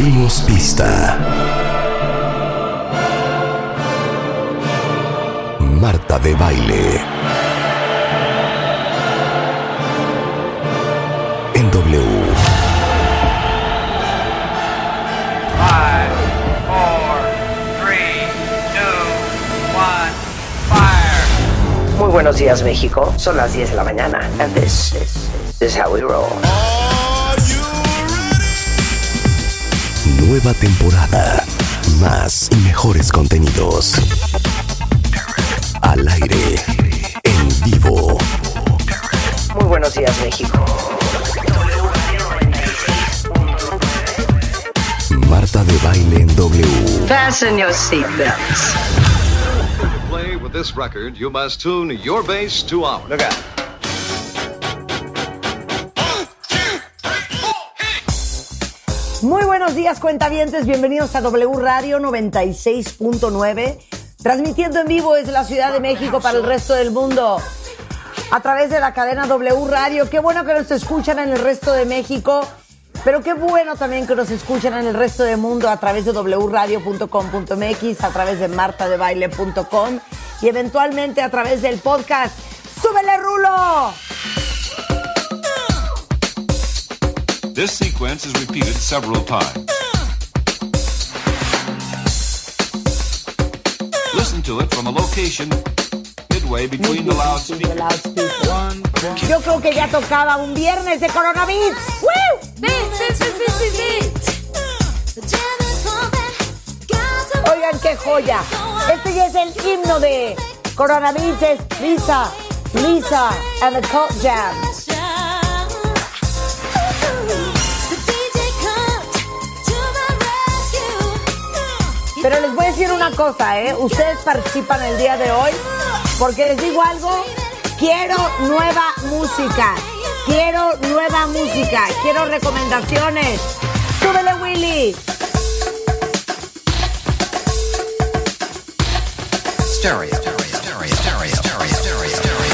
Abrimos pista. Marta de baile. En W. Five, four, three, two, one, fire. Muy buenos días, México. Son las 10 de la mañana. And this is, this is how we roll. Nueva temporada. Más y mejores contenidos. Al aire. En vivo. Muy buenos días, México. Marta de baile en W. Fasten your seatbelts. play with this record, you must tune your bass to ours. Look out. Buenos días, cuentavientes. Bienvenidos a W Radio 96.9, transmitiendo en vivo desde la Ciudad de México para el resto del mundo a través de la cadena W Radio. Qué bueno que nos escuchan en el resto de México, pero qué bueno también que nos escuchan en el resto del mundo a través de wradio.com.mx, a través de martadebaile.com y eventualmente a través del podcast. ¡Súbele, Rulo! This sequence is repeated several times. Listen to it from a location midway between the loudspeakers. Yo creo que ya tocaba un viernes de coronavirus. Oigan qué joya. Este ya es el himno de coronavirus. Es Lisa, Lisa and the Cult Jam. Pero les voy a decir una cosa, ¿eh? Ustedes participan el día de hoy porque les digo algo. Quiero nueva música. Quiero nueva música. Quiero recomendaciones. Súbele, Willy. Stereo. Stereo. Stereo. Stereo. Stereo.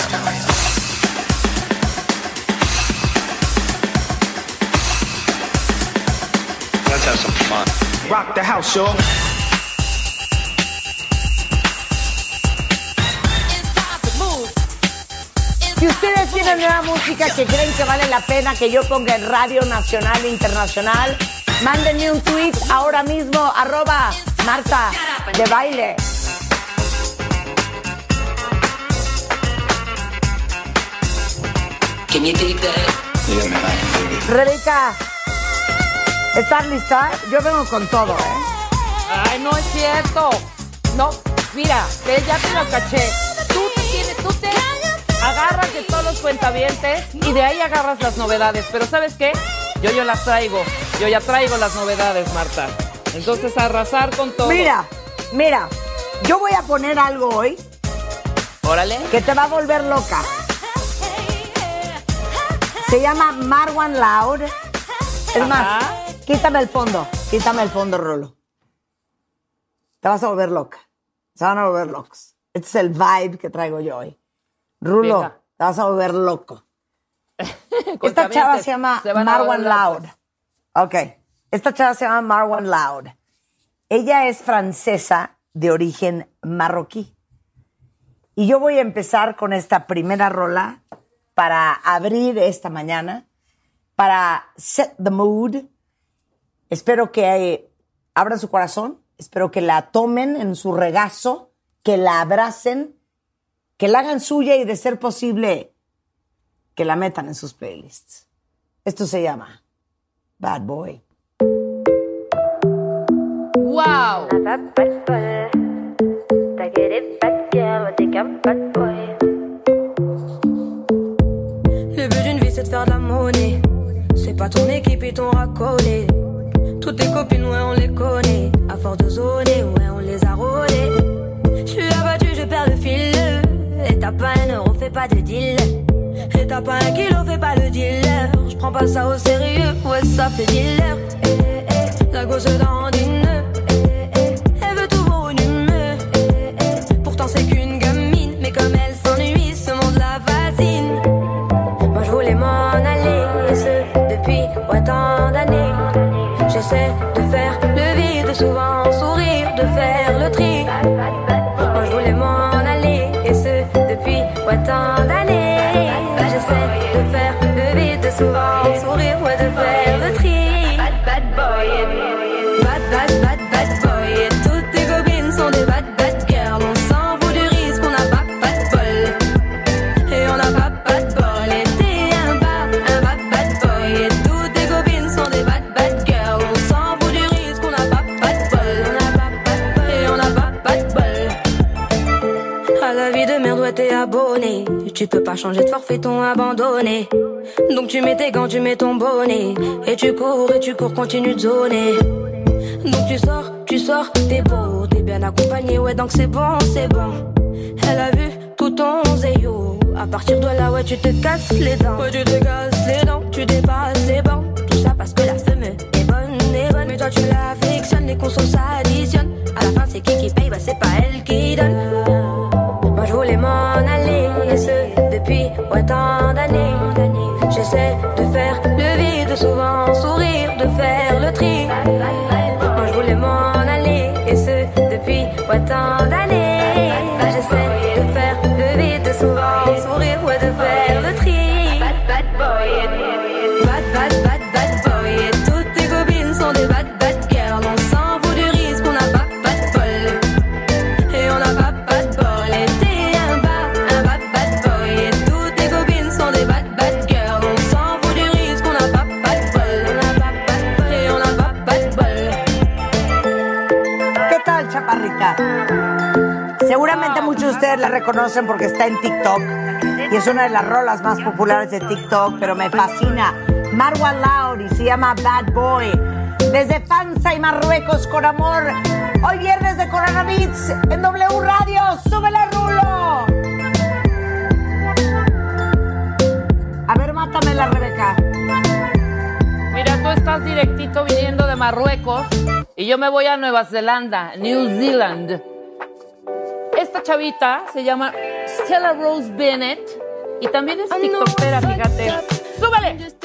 Let's have some fun. Rock the house, y'all. Si ustedes tienen nueva música que creen que vale la pena que yo ponga en radio nacional e internacional, mándenme un tweet ahora mismo, arroba Marta de baile. Rebeca, ¿estás lista? Yo vengo con todo, ¿eh? Ay, no es cierto. No, mira, ya te lo caché. Tú te tienes, agarras de todos los cuentavientes y de ahí agarras las novedades. Pero ¿sabes qué? Yo ya las traigo. Yo ya traigo las novedades, Marta. Entonces, arrasar con todo. Mira, mira, yo voy a poner algo hoy Órale. que te va a volver loca. Se llama Marwan Loud. Es más, quítame el fondo, quítame el fondo, Rolo. Te vas a volver loca. Se van a volver locos. Este es el vibe que traigo yo hoy. Rulo, Venga. te vas a volver loco. Esta chava se llama se Marwan Loud. Ok. Esta chava se llama Marwan Loud. Ella es francesa de origen marroquí. Y yo voy a empezar con esta primera rola para abrir esta mañana, para set the mood. Espero que eh, abran su corazón, espero que la tomen en su regazo, que la abracen, que la hagan suya y de ser posible, que la metan en sus playlists. Esto se llama Bad Boy. ¡Wow! Le but d'une vie c'est de faire de la monnaie. C'est pas ton équipe et ton racolé. Toutes tes copines, ouais, on pas de deal. Et t'as pas un kilo, fais pas le dealer. Je prends pas ça au sérieux, ouais, ça fait dealer. La gosse est dandine. Elle veut tout vos numéros. Pourtant, c'est qu'une gamine. Mais comme elle s'ennuie, ce monde la fascine. Moi, je voulais m'en aller. Ce, depuis, ouais, tant d'années. J'essaie de faire le vide souvent. Changer de forfait, t'ont abandonné. Donc tu mets tes gants, tu mets ton bonnet. Et tu cours, et tu cours, continue de zoner. Donc tu sors, tu sors, t'es beau, t'es bien accompagné, ouais, donc c'est bon, c'est bon. Elle a vu tout ton zéyo. À partir de là, ouais, tu te casses les dents. Ouais, tu te casses les dents, tu dépasses les bancs. ustedes la reconocen porque está en TikTok y es una de las rolas más populares de TikTok, pero me fascina. Marwa Lauri se llama Bad Boy. Desde Panza y Marruecos con amor. Hoy viernes de Corona Beats en W Radio. ¡Súbele, Rulo! A ver, mátame la Rebeca. Mira, tú estás directito viniendo de Marruecos y yo me voy a Nueva Zelanda, New Zealand chavita se llama Stella Rose Bennett y también es tiktokera, fíjate. ¡Súbale!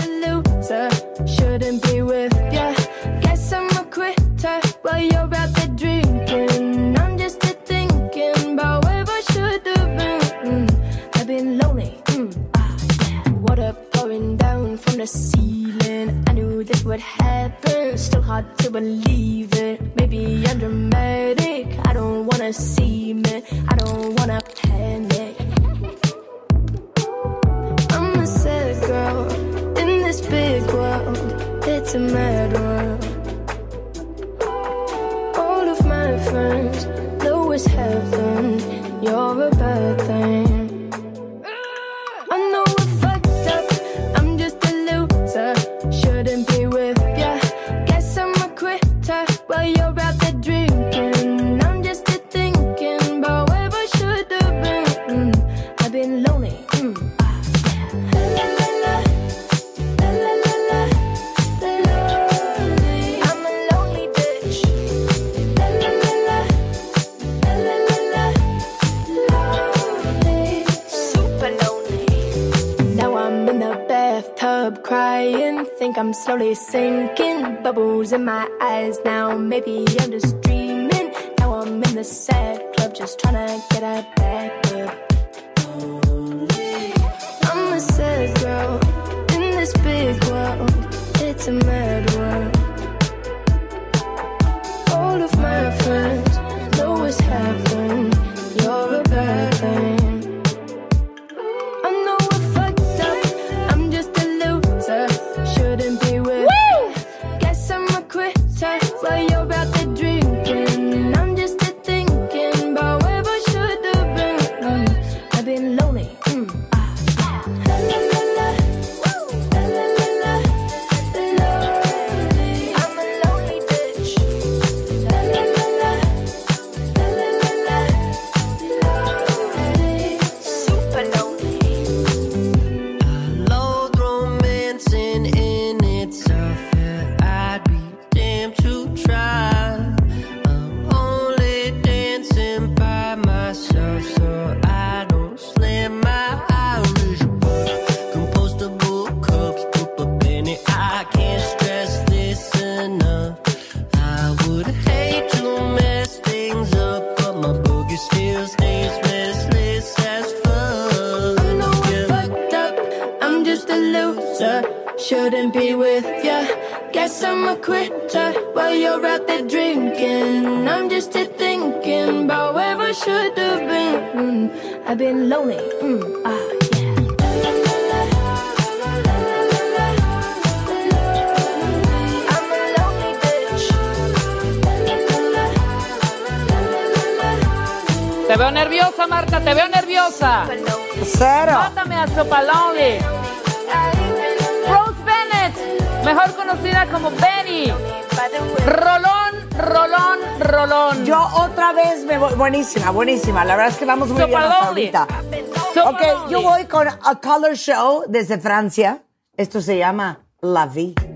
in. Think I'm slowly sinking. Bubbles in my eyes now. Maybe I'm just dreaming. Now I'm in the sad club, just trying to get a back up. I'm a sad girl in this big world. It's a mess. buenísima. La verdad es que vamos muy bien hasta ahorita. Sopa ok, yo voy con A Color Show desde Francia. Esto se llama La Vie.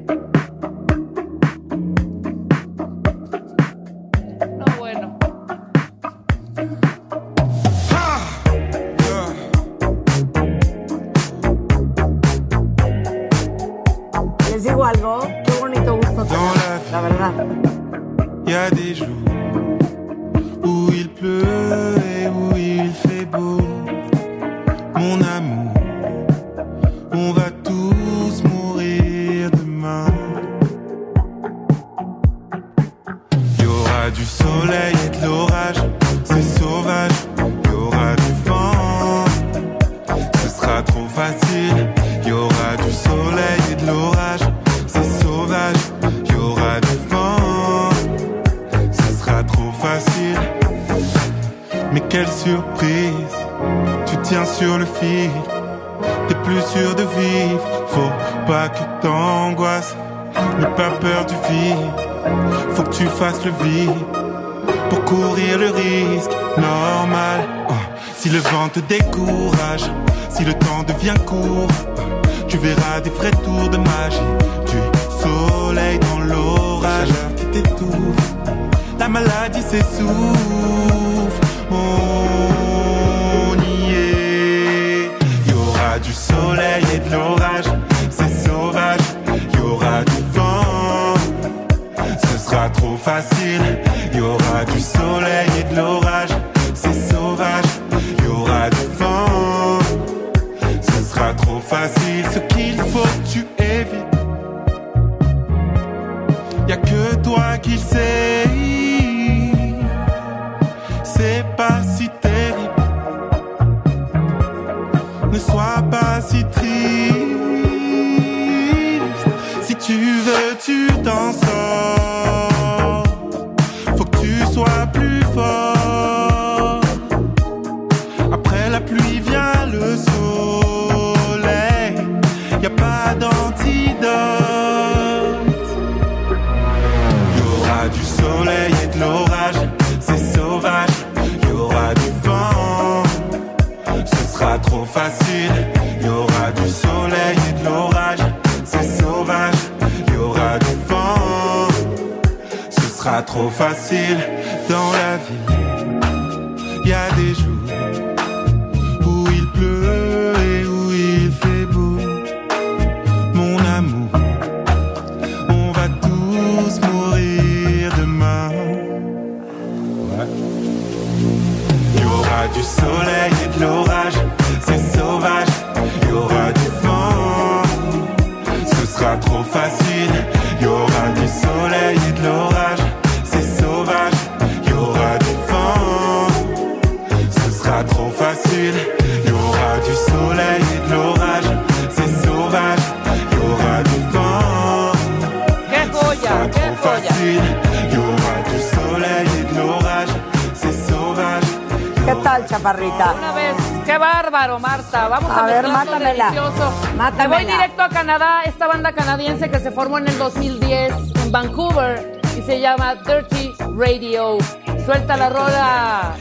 la rola.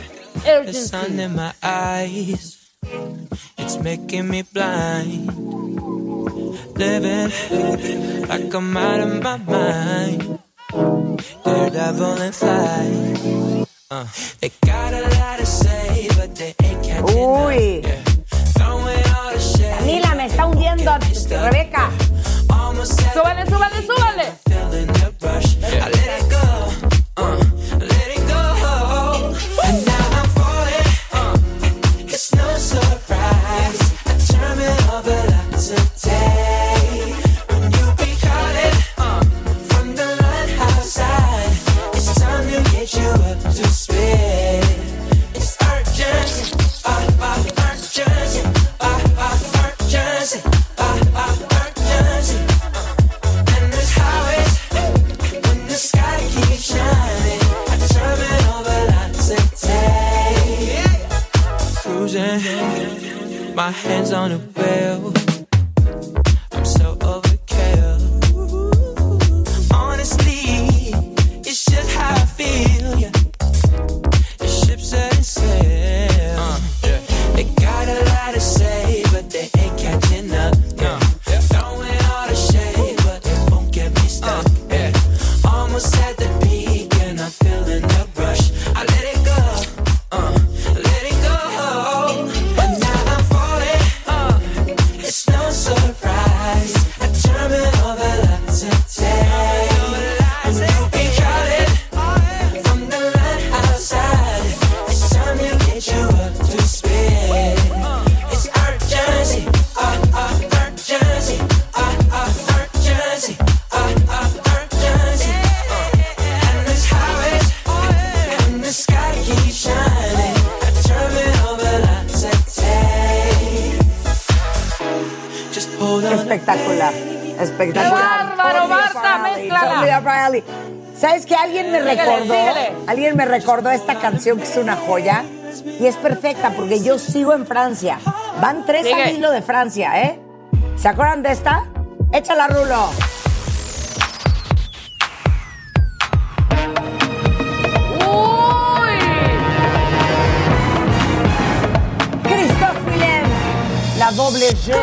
Urgency. It's making me blind. Living like I'm out. que es una joya y es perfecta porque yo sigo en Francia. Van tres al hilo de Francia, ¿eh? ¿Se acuerdan de esta? Échala, Rulo. Uy. Christophe Willem, la doble G.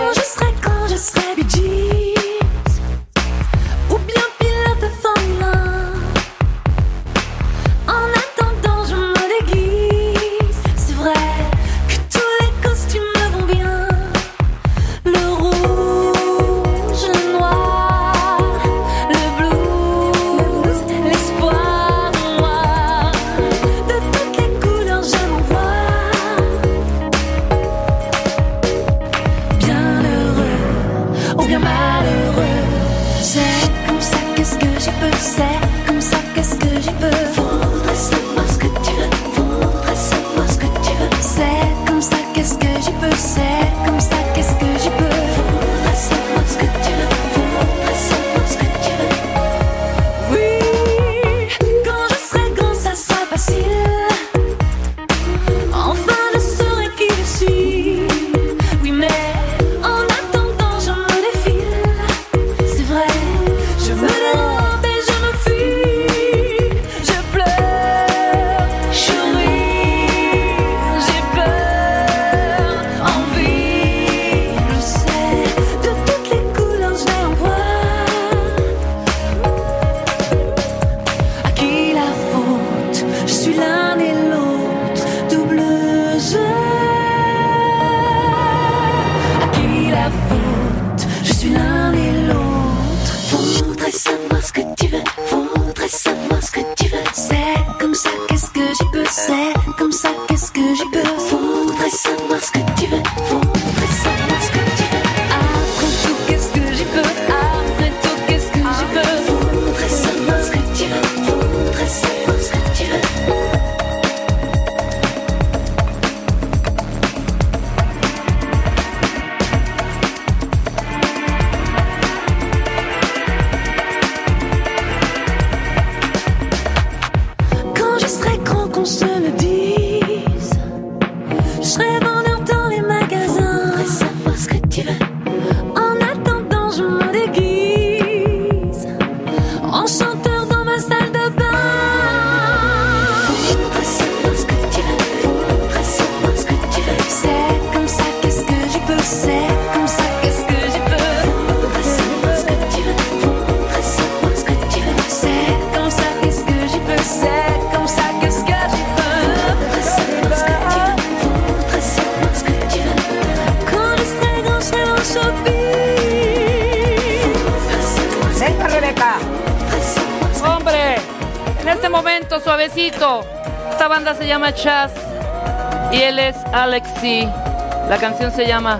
Jay-Z. La canción se llama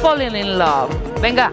Falling in Love. Venga.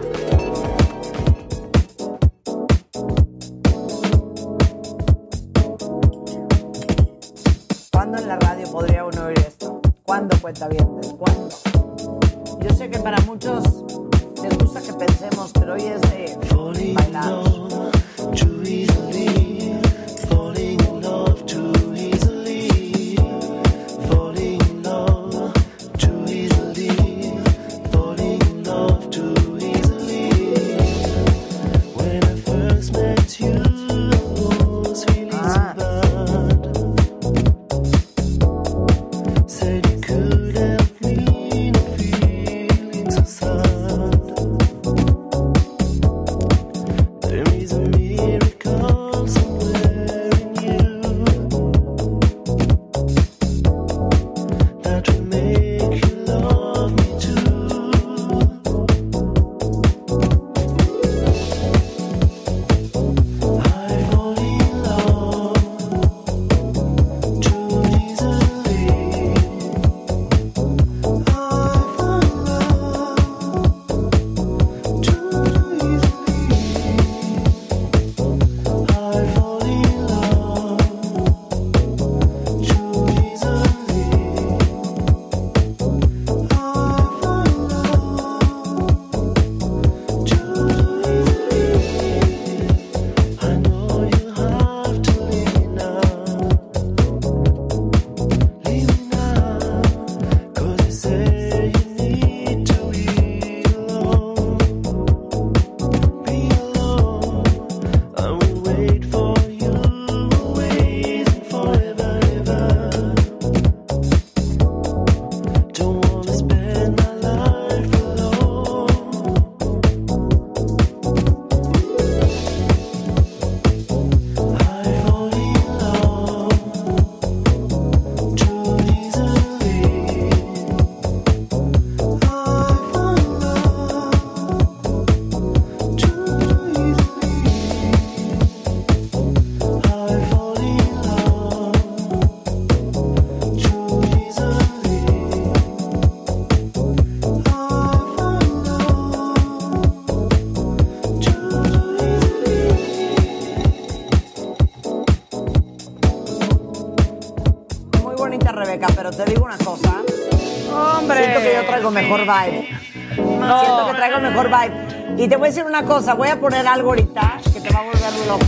Y te voy a decir una cosa, voy a poner algo ahorita que te va a volver loca.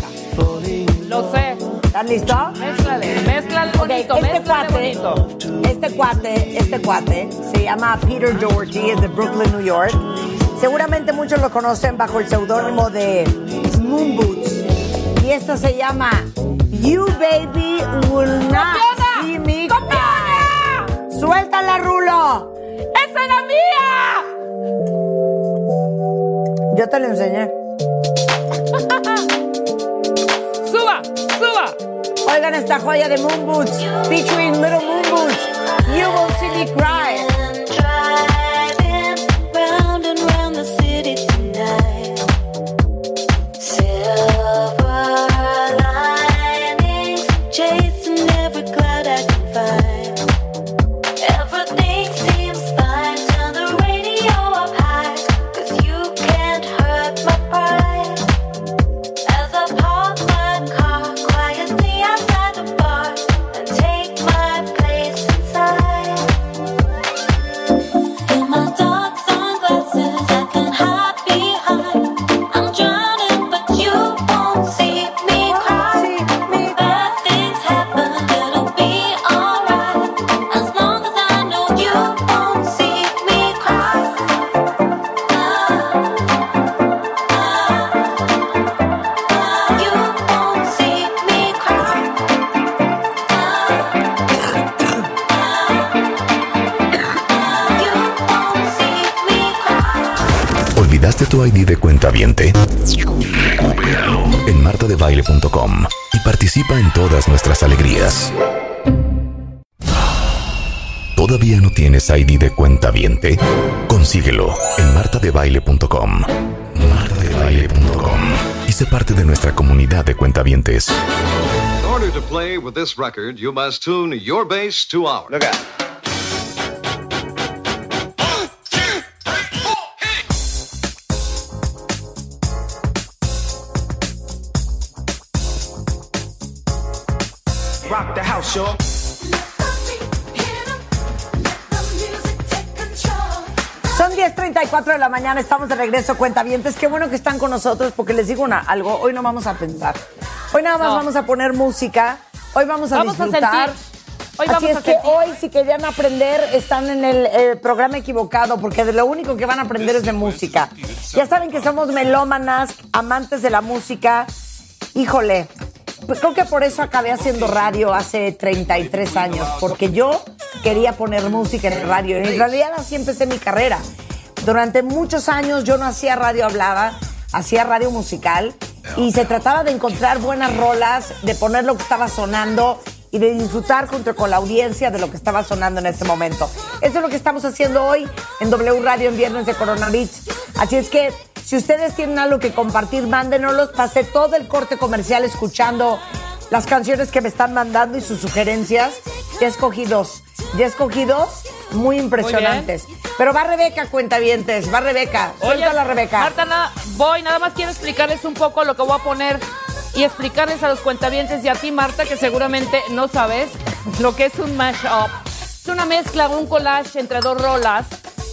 Lo sé. ¿Estás listo? Mézclale, mézclale bonito, este mézclale cuate, bonito. este cuate, este cuate se llama Peter Doherty, es de Brooklyn, New York. Seguramente muchos lo conocen bajo el seudónimo de Moon Boots. Y esta se llama You Baby Will Not See Me Cry. ¡Suéltala, Rulo! Yo te lo enseñé. ¡Suba! ¡Suba! Oigan esta joya de Moon Boots, featuring Little Moon Boots. You Won't See Me Cry. Participa en todas nuestras alegrías. ¿Todavía no tienes ID de cuenta viente? Consíguelo en martadebaile.com. martadebaile.com y sé parte de nuestra comunidad de cuentavientes. In order to play with this record, you must tune your bass to ours. Look out. 10.34 de la mañana, estamos de regreso, cuentavientes. Qué bueno que están con nosotros porque les digo una, algo, hoy no vamos a pensar. Hoy nada más No. vamos a poner música, hoy vamos a Vamos a disfrutar. sentir. Hoy Así vamos es a que sentir. hoy si querían aprender están en el eh, programa equivocado porque de lo único que van a aprender es de música. Ya saben que somos melómanas, amantes de la música. Híjole, pues creo que por eso acabé haciendo radio hace 33 años, porque yo quería poner música en el radio. En realidad así empecé mi carrera. Durante muchos años yo no hacía radio hablada, hacía radio musical y se trataba de encontrar buenas rolas, de poner lo que estaba sonando y de disfrutar junto con la audiencia de lo que estaba sonando en ese momento. Eso es lo que estamos haciendo hoy en W Radio en Viernes de Corona Beach. Así es que si ustedes tienen algo que compartir, mándenoslos. Pasé todo el corte comercial escuchando las canciones que me están mandando y sus sugerencias. Ya escogí dos. Ya escogí dos muy impresionantes. Pero va Rebeca, cuentavientes. Va Rebeca. Suéltala, Rebeca. Marta, nada, voy, nada más quiero explicarles un poco lo que voy a poner y explicarles a los cuentavientes y a ti, Marta, que seguramente no sabes lo que es un mashup. Es una mezcla, un collage entre dos rolas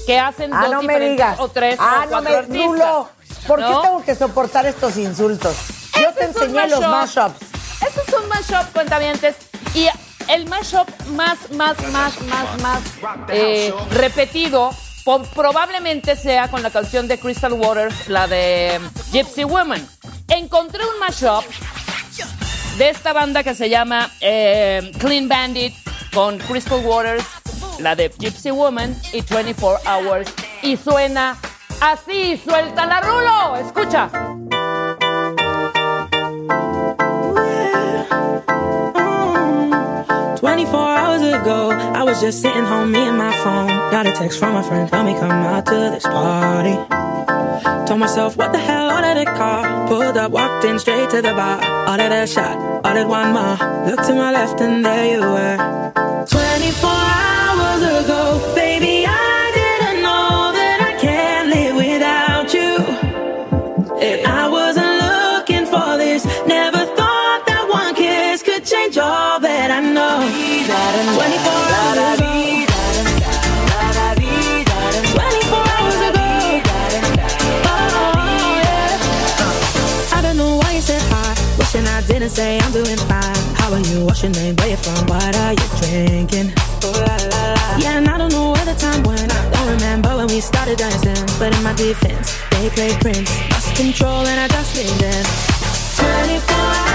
que hacen Ah, dos no me digas. o tres ah, o no cuatro me artistas. Rulo, ¿Por ¿no? qué tengo que soportar estos insultos? Yo te enseñé los mashup. mashups. Ese es un mashup, cuentavientes. Y el mashup más, más, más, más, más eh, repetido probablemente sea con la canción de Crystal Waters, la de Gypsy Woman. Encontré un mashup de esta banda que se llama eh, Clean Bandit con Crystal Waters, la de Gypsy Woman y 24 Hours. Y suena así, suelta la rulo. Escucha. 24 hours ago, I was just sitting home, me and my phone. Got a text from a friend, tell me come out to this party. Told myself, what the hell, ordered a car. Pulled up, walked in straight to the bar. Ordered a shot, ordered one more. Looked to my left and there you were. 24 hours ago, baby, I didn't know that I can't live without you. And I and say I'm doing fine. How are you? What's your name? Where you from? What are you drinking? Oh, la, la, la. Yeah, and I don't know where the time went. I Don't remember when we started dancing. But in my defense, they played Prince. Lost control and I just leaned in. 24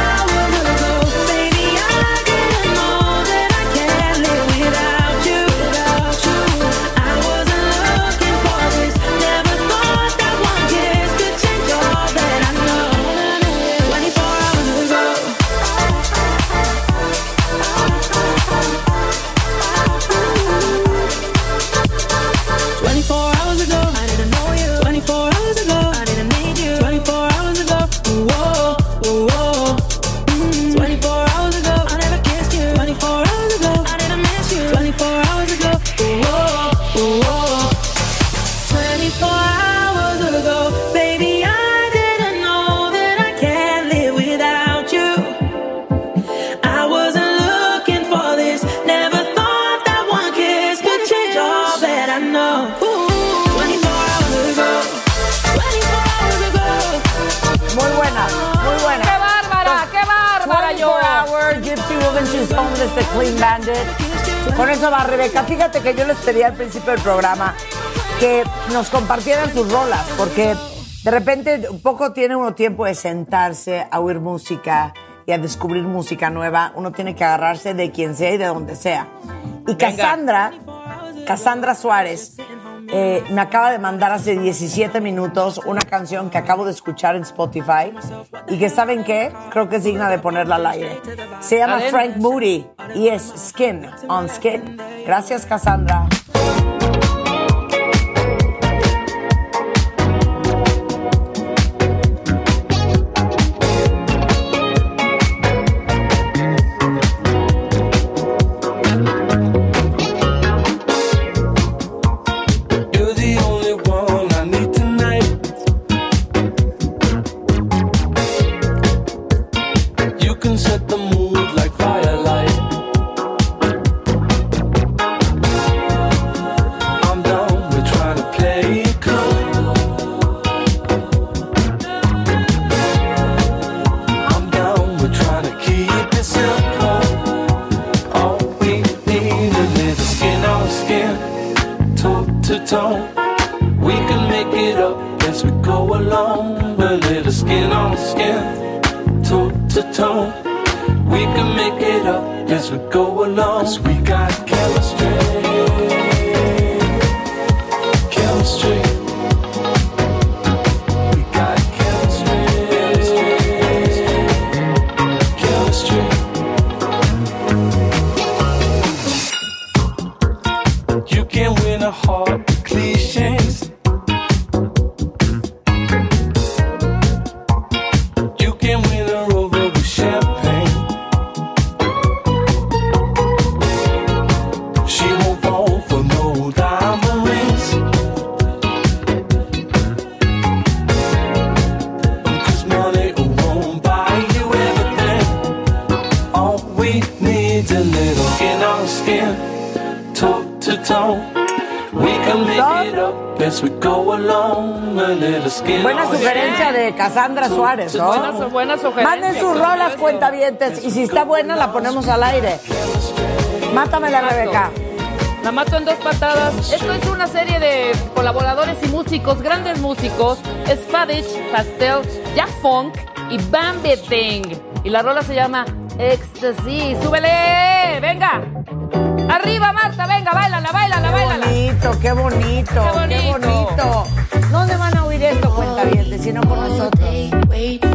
the Clean Bandit. Con eso va, Rebeca. Fíjate que yo les pedí al principio del programa que nos compartieran sus rolas, porque de repente poco tiene uno tiempo de sentarse a oír música y a descubrir música nueva. Uno tiene que agarrarse de quien sea y de donde sea. Y Cassandra, Cassandra Suárez, eh, me acaba de mandar hace 17 minutos una canción que acabo de escuchar en Spotify y que, ¿saben qué? Creo que es digna de ponerla al aire. Se llama. Frank Moody y es Skin on Skin. Gracias, Cassandra. Toe to toe. We can make it up as we go along. A little skin on skin, toe to toe. We can make it up as we go along. 'Cause we got. Chemistry. De Cassandra Suárez, ¿no? Buena, su- buena sugerencia. Manden sus rolas, cuentavientes, y si está buena la ponemos al aire. Mátamela, Exacto. Rebeca. La mato en dos patadas. Esto es una serie de colaboradores y músicos, grandes músicos. Es Fadich, Pastel, Jack Funk y Bambi Thing. Y la rola se llama Ecstasy. ¡Súbele! ¡Venga! ¡Arriba, Marta! ¡Venga, bailala, bailala, Qué bailala! bonito, qué bonito, Qué qué bonito. ¿Dónde van a esto, cuentavientes, si no con nosotros?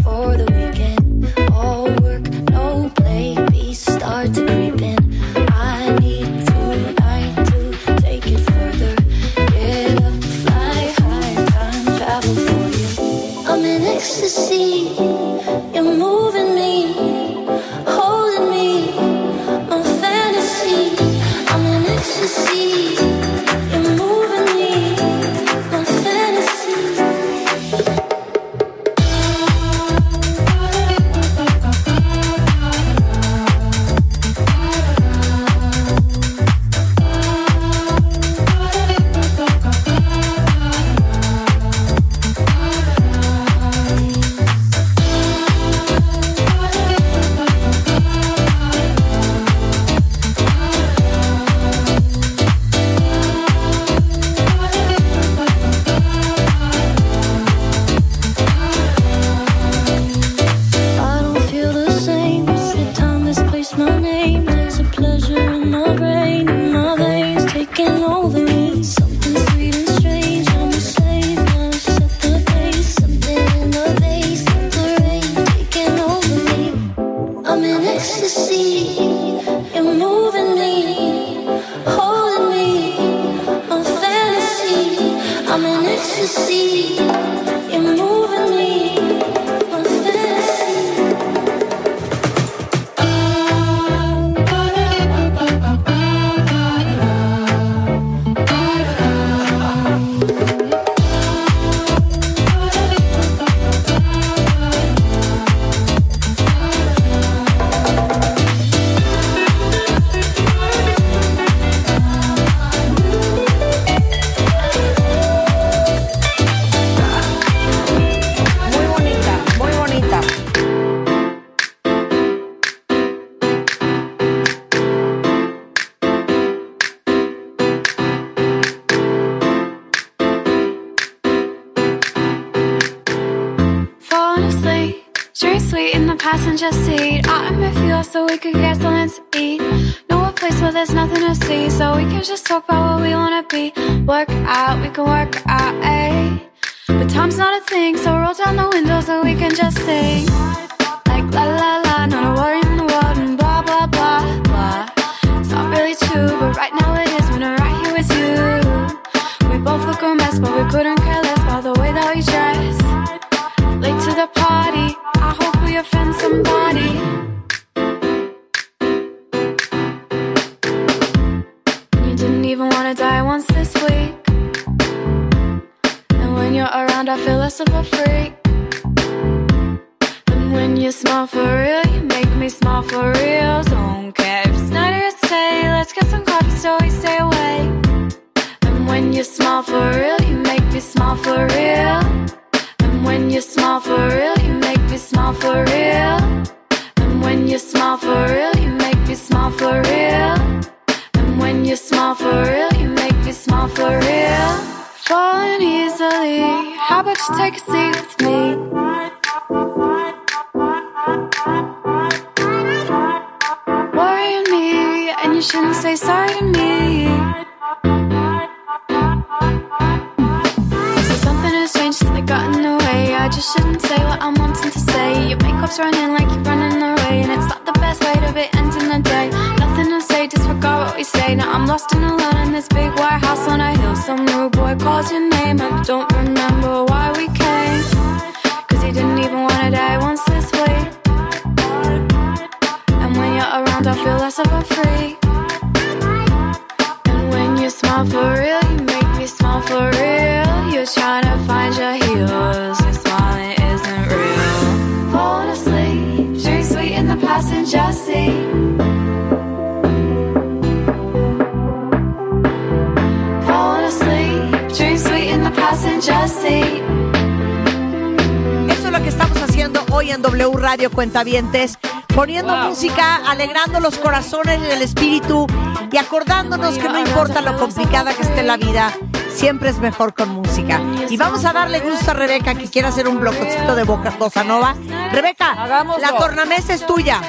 Cuentavientes, poniendo Wow. música, alegrando los corazones y el espíritu y acordándonos que no importa lo complicada que esté la vida, siempre es mejor con música. Y vamos a darle gusto a Rebeca que quiere hacer un blococito de boca bossa nova. Rebeca, Hagámoslo. la tornamesa es tuya.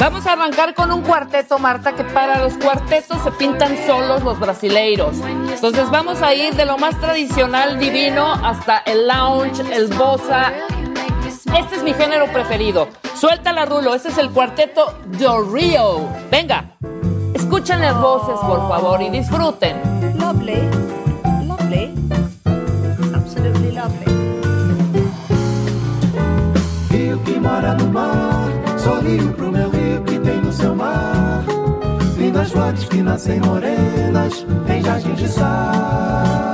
Vamos a arrancar con un cuarteto, Marta, que para los cuartetos se pintan solos los brasileiros. Entonces vamos a ir de lo más tradicional, divino, hasta el lounge, el bossa. Este es mi género preferido. Suelta la rulo, este es el cuarteto Del Rio. Venga, escuchen las voces, por favor, y disfruten. Lovely, lovely, absolutely lovely. Rio que mora no mar, sorrio pro meu rio que tem no seu mar. Lindas flores que nascem morenas em jardins de sal.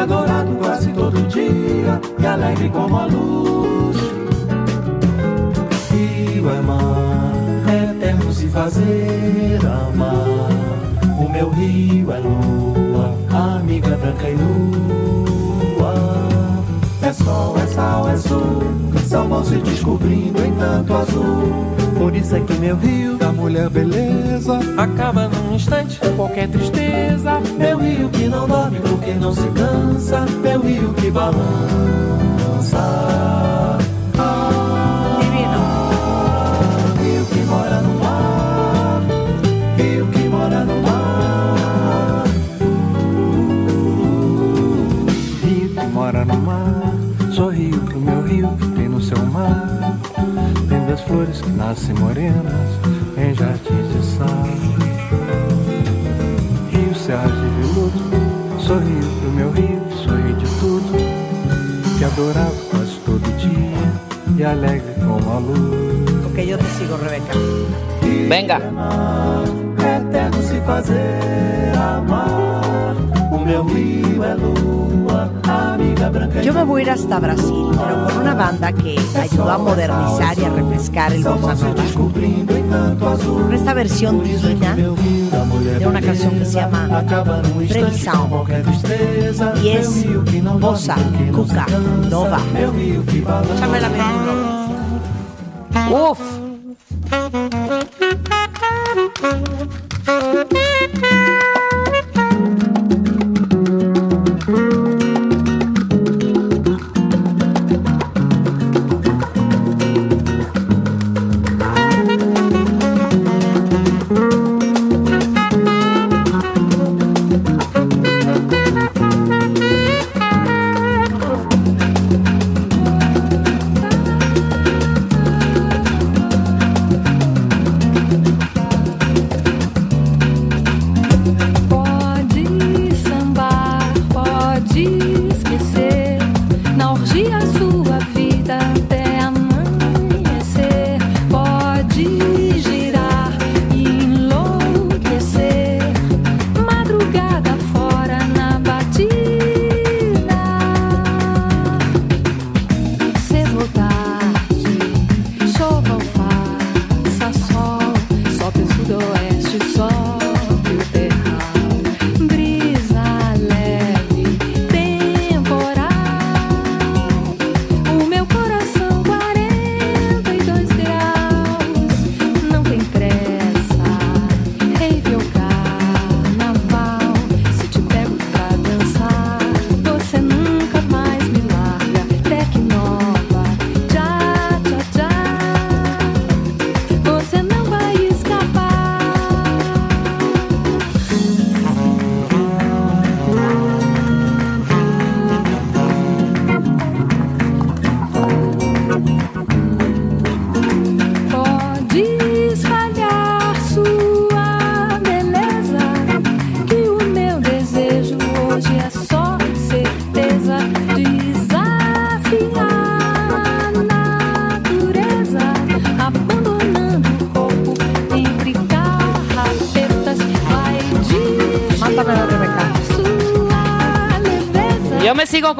Que dourado quase todo dia e alegre como a luz. Rio é mar, é eterno se fazer amar. O meu rio é lua, amiga branca e nua. É sol, é sal, é sul, são vão se descobrindo em tanto azul. É que meu rio da mulher beleza acaba num instante com qualquer tristeza. Meu rio que não dorme porque não se cansa, meu rio que balança. Divino. Rio que mora no mar, rio que mora no mar. Rio que mora no mar. Sorrio pro meu rio que tem no seu mar. Das flores que nascem morenas em jardins de sal. Rio Serras de Veludo, sorrio pro meu rio, sorri de tudo. Que adorava quase todo dia e alegre como a luz. Ok, yo te sigo, Rebeca. Venga. Eterno se fazer amar. O meu rio é lua, amiga branca. Yo me voy a ir hasta Brasil, pero con una banda que ayudó a modernizar y a refrescar el bossa nova. Con esta versión divina de una canción que se llama Previsão. Y es bossa, cuca, nova. Échame la Uf.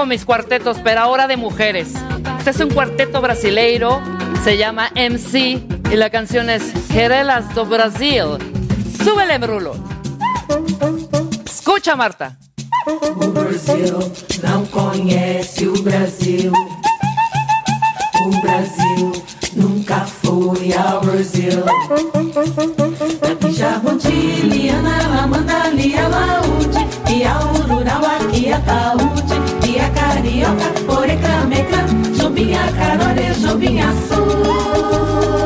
Con mis cuartetos, pero ahora de mujeres. Este es un cuarteto brasileiro, se llama MC y la canción es Querelas do Brasil. Súbele, Brulo. Escucha, Marta. O Brasil não conhece o Brasil. O Brasil nunca foi ao Brasil. Daqui Jabuti, Liana, Amanda, Lia, Laúde, e a Ururau, aqui Taúde, Pororocá, Porecã, Mecã, Jobinha, Carorê, Sul.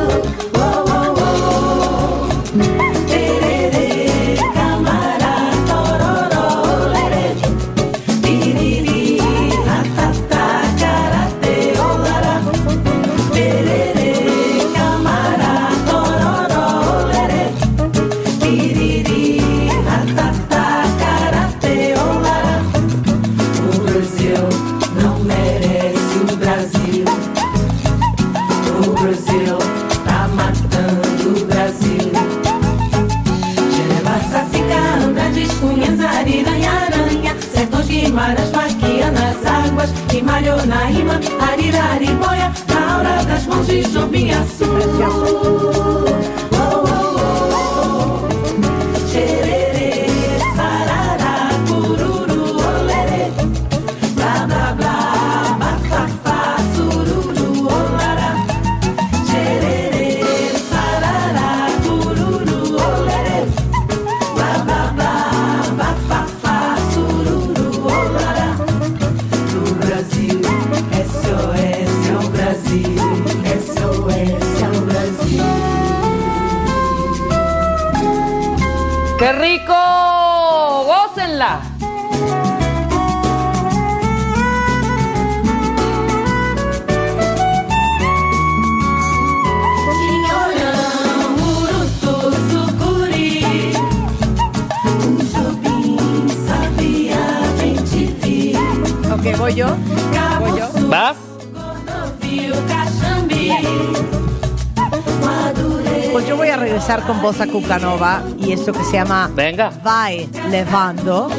¿Voy yo? ¿Voy yo? ¿Vas? Pues yo voy a regresar con Bossa Cucanova y esto que se llama Venga. Vai Levando.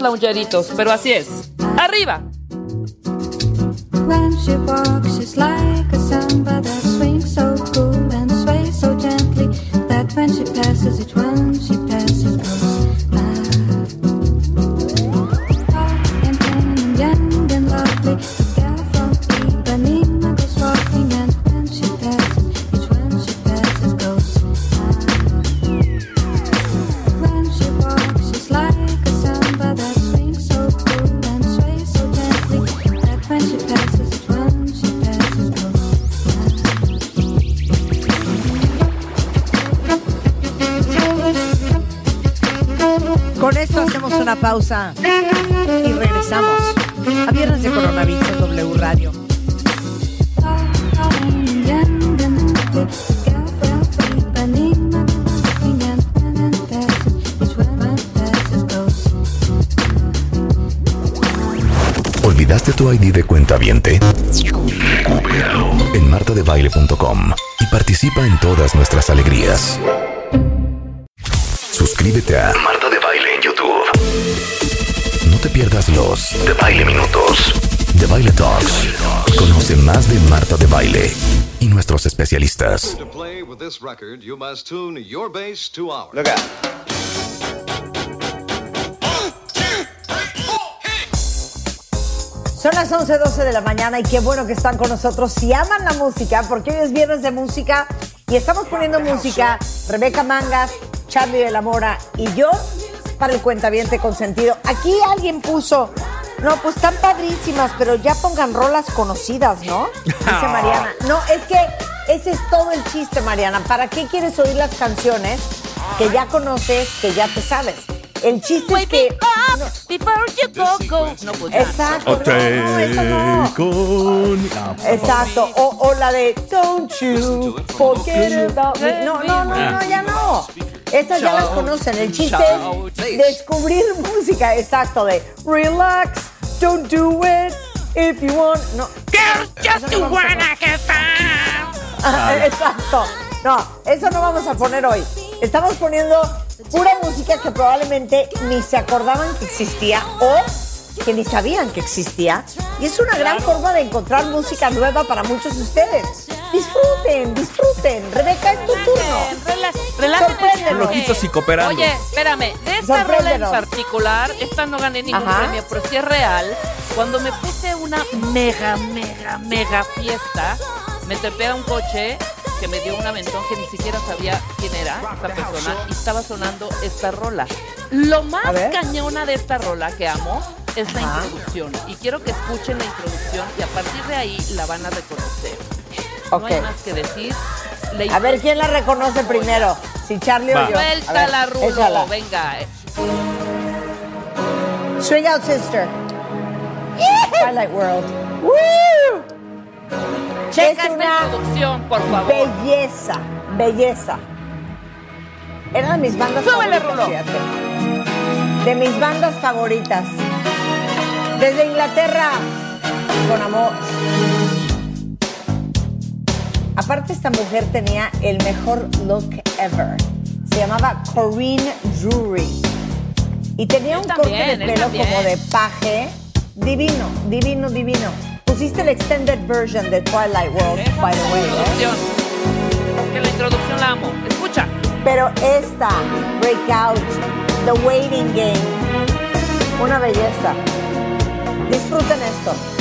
Launcheritos, pero así es. ¡Arriba! Participa en todas nuestras alegrías. Suscríbete a Marta de Baile en YouTube. No te pierdas los de Baile Minutos, de Baile Talks. Conoce más de Marta de Baile y nuestros especialistas. To play Son las 11.12 de la mañana y qué bueno que están con nosotros. Si aman la música, porque hoy es viernes de música y estamos poniendo música, Rebeca Mangas, Charlie de la Mora y yo para el cuentaviente consentido. Aquí alguien puso, no, pues están padrísimas, pero ya pongan rolas conocidas, ¿no? Dice Mariana. No, es que ese es todo el chiste, Mariana. ¿Para qué quieres oír las canciones que ya conoces, que ya te sabes? El chiste es que... no- Before you go, go. No, pues. Exacto. No, no, eso no. Exacto. O, o la de Don't you forget about me. No, no, no, no, ya no. Estas ya las conocen. El chiste es descubrir música. Exacto, de relax, don't do it if you want. No. Girls, just a wanna get down. Ah, Exacto. No, eso no vamos a poner hoy. Estamos poniendo pura música que probablemente ni se acordaban que existía o que ni sabían que existía. Y es una gran forma de encontrar música nueva para muchos de ustedes. Disfruten, disfruten. Rebeca, es tu turno. Relájense. Loquitos y cooperando. Oye, espérame, de esta rola en particular, esta no gané ningún Ajá. premio, pero sí es real. Cuando me puse una mega, mega, mega fiesta, me trepé a un coche que me dio un aventón que ni siquiera sabía quién era esa persona y estaba sonando esta rola. Lo más cañona de esta rola que amo es la Ajá. introducción. Y quiero que escuchen la introducción y a partir de ahí la van a reconocer. No hay más que decir. La A ver quién la reconoce primero. Si Charlie Va. o yo. A Suelta ver, la rulo, échala. venga. eh. Swing out, sister. Twilight World. Woo! Checa Es una introducción, por favor. Belleza, belleza. Era de mis bandas Súbele, favoritas, fíjate. De mis bandas favoritas. Desde Inglaterra, con amor. Aparte, esta mujer tenía el mejor look ever. Se llamaba Corinne Drury. Y tenía un corte de pelo como de paje. Divino, divino, divino. Pusiste la extended version de Twilight World, by the way, ¿eh? Es que la introducción la amo. Escucha. Pero esta, Breakout, The Waiting Game, una belleza. Disfruten esto.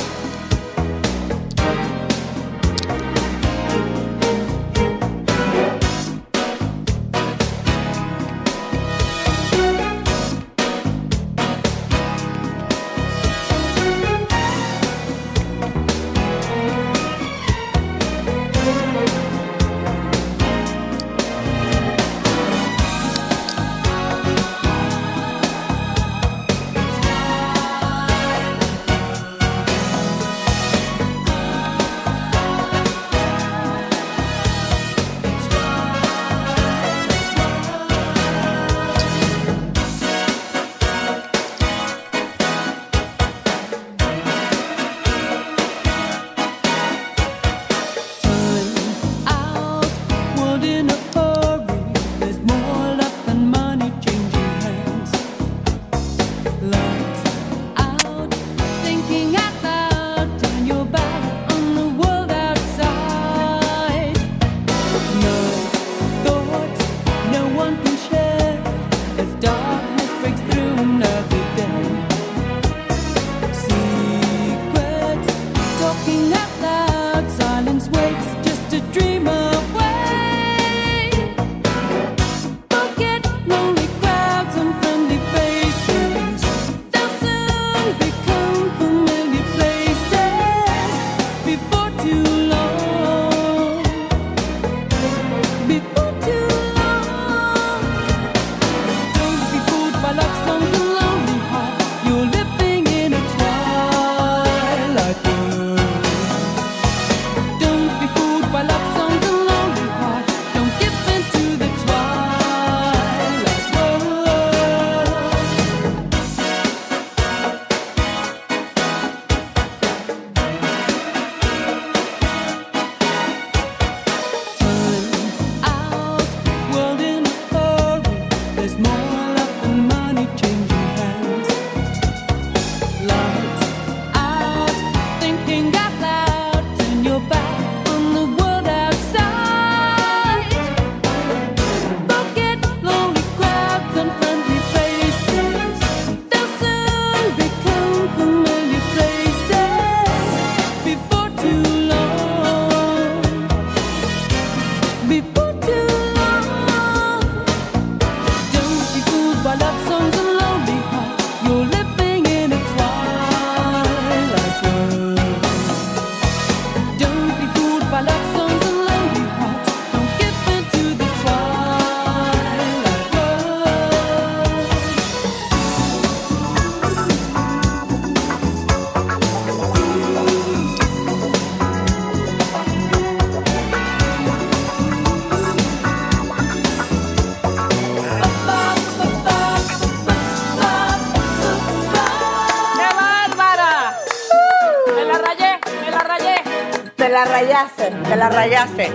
La rayaste.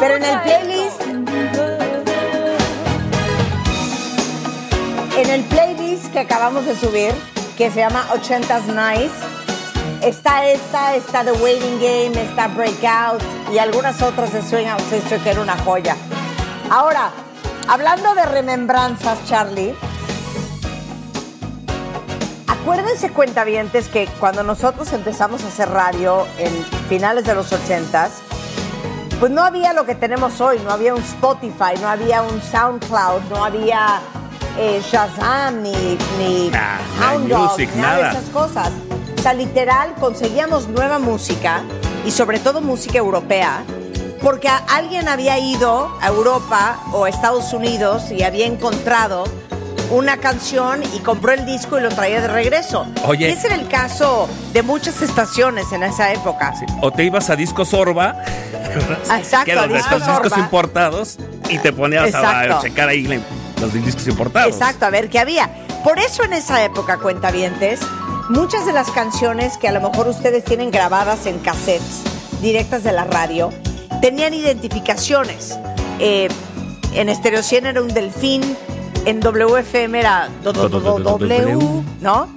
Pero en el playlist. En el playlist que acabamos de subir, que se llama 80s Nice, está esta, está The Waiting Game, está Breakout y algunas otras de Swing Out Sister que era una joya. Ahora, hablando de remembranzas, Charlie, acuérdense cuentavientes que cuando nosotros empezamos a hacer radio en finales de los 80s, pues no había lo que tenemos hoy, no había un Spotify, no había un SoundCloud, no había eh, Shazam ni, ni Nah, Hound Dog, music, ni nada de nada. esas cosas. O sea, literal, conseguíamos nueva música y sobre todo música europea, porque alguien había ido a Europa o a Estados Unidos y había encontrado una canción y compró el disco y lo traía de regreso. Oye. Y ese era el caso de muchas estaciones en esa época. O te ibas a Disco Sorba, Exacto, que eran a de Disco estos discos Sorba. importados, y te ponías a, Exacto. a checar ahí los discos importados. Exacto, a ver qué había. Por eso en esa época, cuentavientes, muchas de las canciones que a lo mejor ustedes tienen grabadas en cassettes directas de la radio, tenían identificaciones. Eh, en Stereo 100 era un delfín, en WFM era W, ¿no?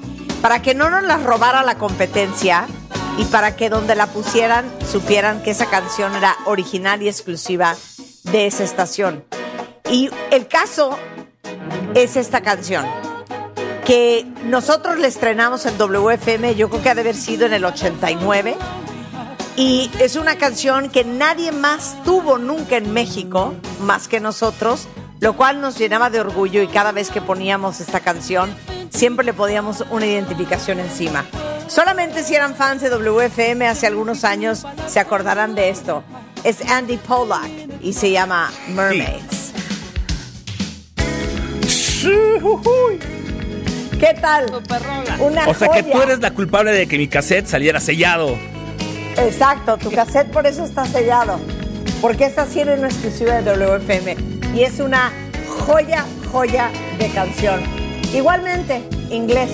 Para que no nos las robara la competencia y para que donde la pusieran supieran que esa canción era original y exclusiva de esa estación. Y el caso es esta canción que nosotros le estrenamos en WFM, yo creo que ha de haber sido en el 89. Y es una canción que nadie más tuvo nunca en México, más que nosotros, lo cual nos llenaba de orgullo y cada vez que poníamos esta canción, siempre le poníamos una identificación encima. Solamente si eran fans de WFM hace algunos años se acordarán de esto. Es Andy Pollack y se llama Mermaids. ¿Qué tal? Una O sea que tú eres la culpable de que mi cassette saliera sellado. Exacto, tu cassette por eso está sellado. Porque esta sí era una exclusiva de WFM. Y es una joya, joya de canción. Igualmente, inglés.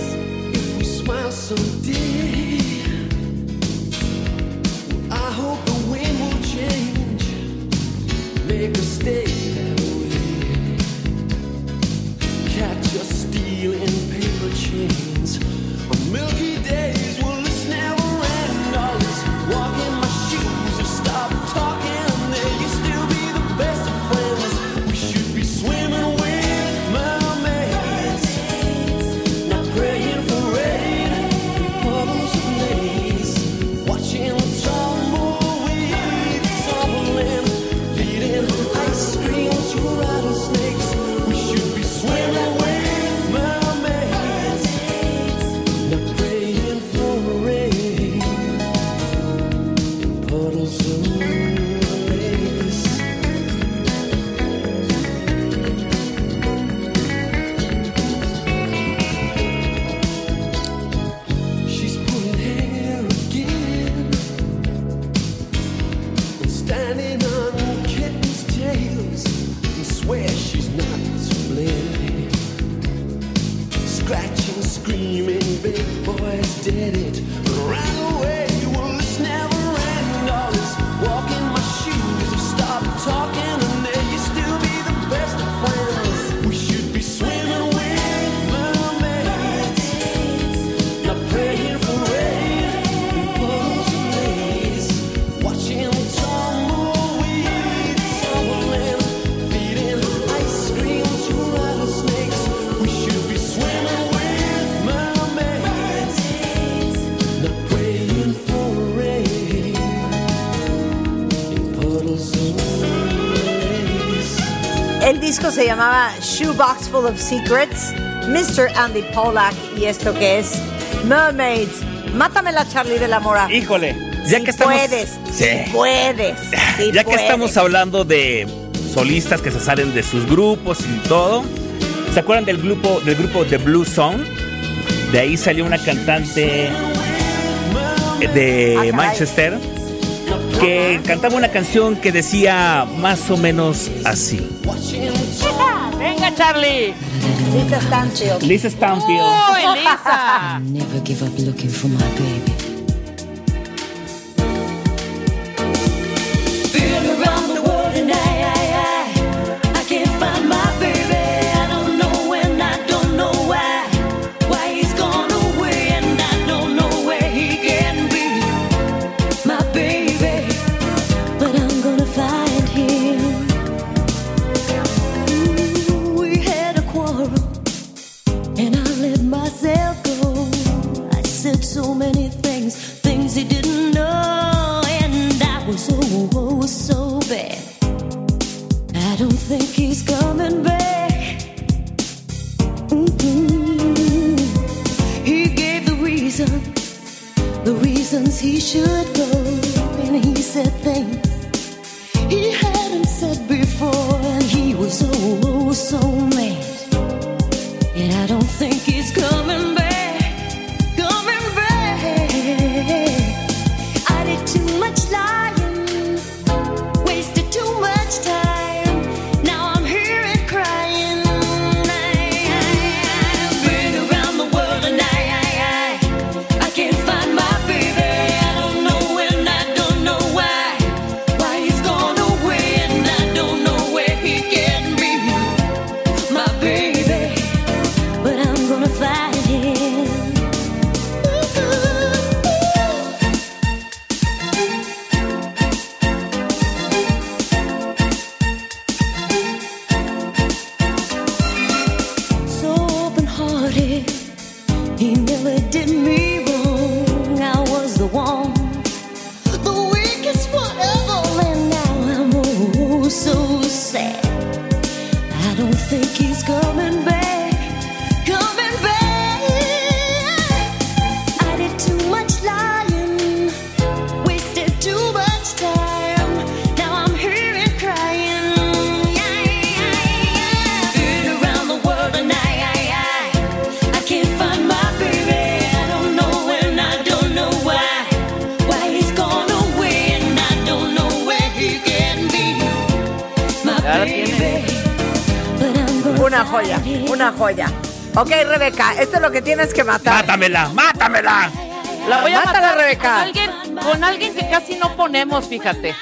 The wind will se llamaba Shoebox Full of Secrets, Mr. Andy Pollack y esto que es Mermaids. Mátamela, Charlie de la Mora. Híjole, ya que estamos. Puedes, Sí. sí puedes. ya que estamos hablando de solistas que se salen de sus grupos y todo, ¿se acuerdan del grupo del grupo The Blue Song? De ahí salió una cantante de Manchester que cantaba una canción que decía más o menos así. Charlie. Lisa Stanfield. Lisa Stanfield. ¡Uy, Lisa! Never give up looking for my baby. una joya, una joya. Ok, Rebeca, esto es lo que tienes que matar. Mátamela, mátamela. La voy a Mátala, matar Rebeca. Con alguien, que casi no ponemos, fíjate.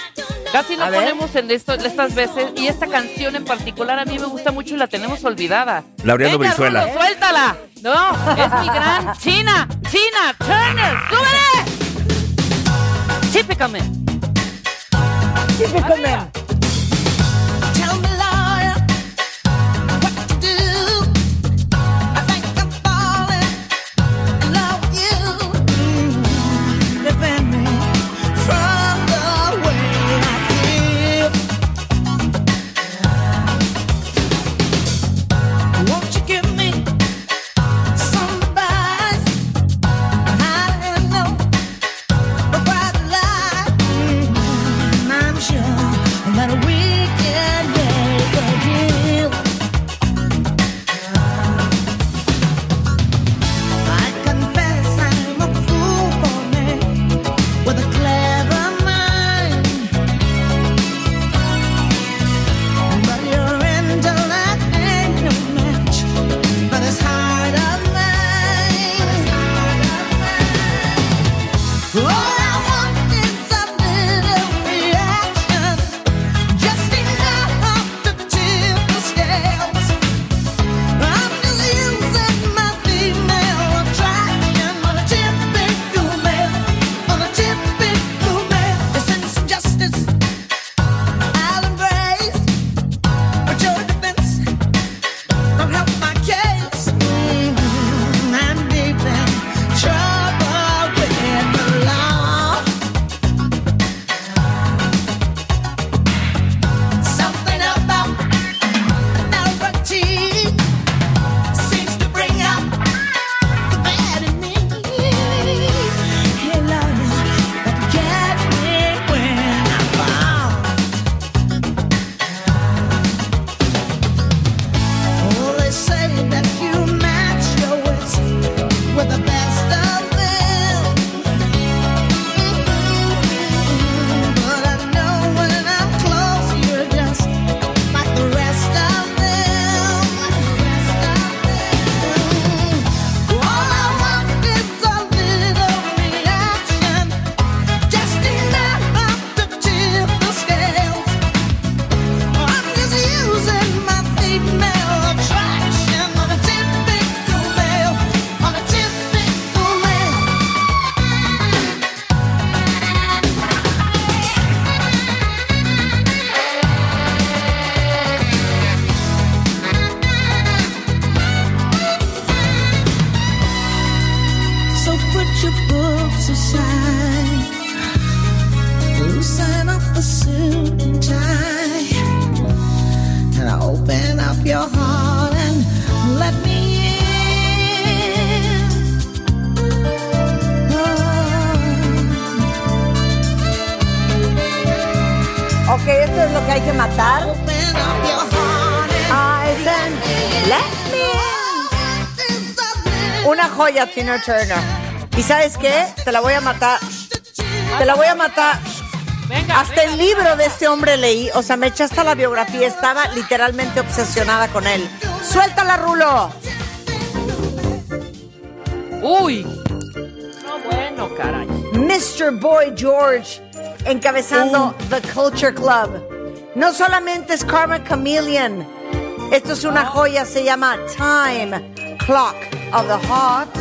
Casi no ponemos en esto, estas veces. Y esta canción en particular a mí me gusta mucho y la tenemos olvidada. Laureano Brizuela. Rulo, suéltala. No, es mi gran China. China Turner. ¡Súbele! Chípicame. Chípicame. Tina Turner. ¿Y sabes qué? Te la voy a matar. Te la voy a matar. hasta el libro de este hombre leí. O sea, me eché hasta la biografía. Estaba literalmente obsesionada con él. ¡Suéltala, Rulo! Uy. No, bueno, caray. Mr. Boy George encabezando The Culture Club. No solamente es Karma Chameleon, esto es una joya, se llama Time Clock of the Heart.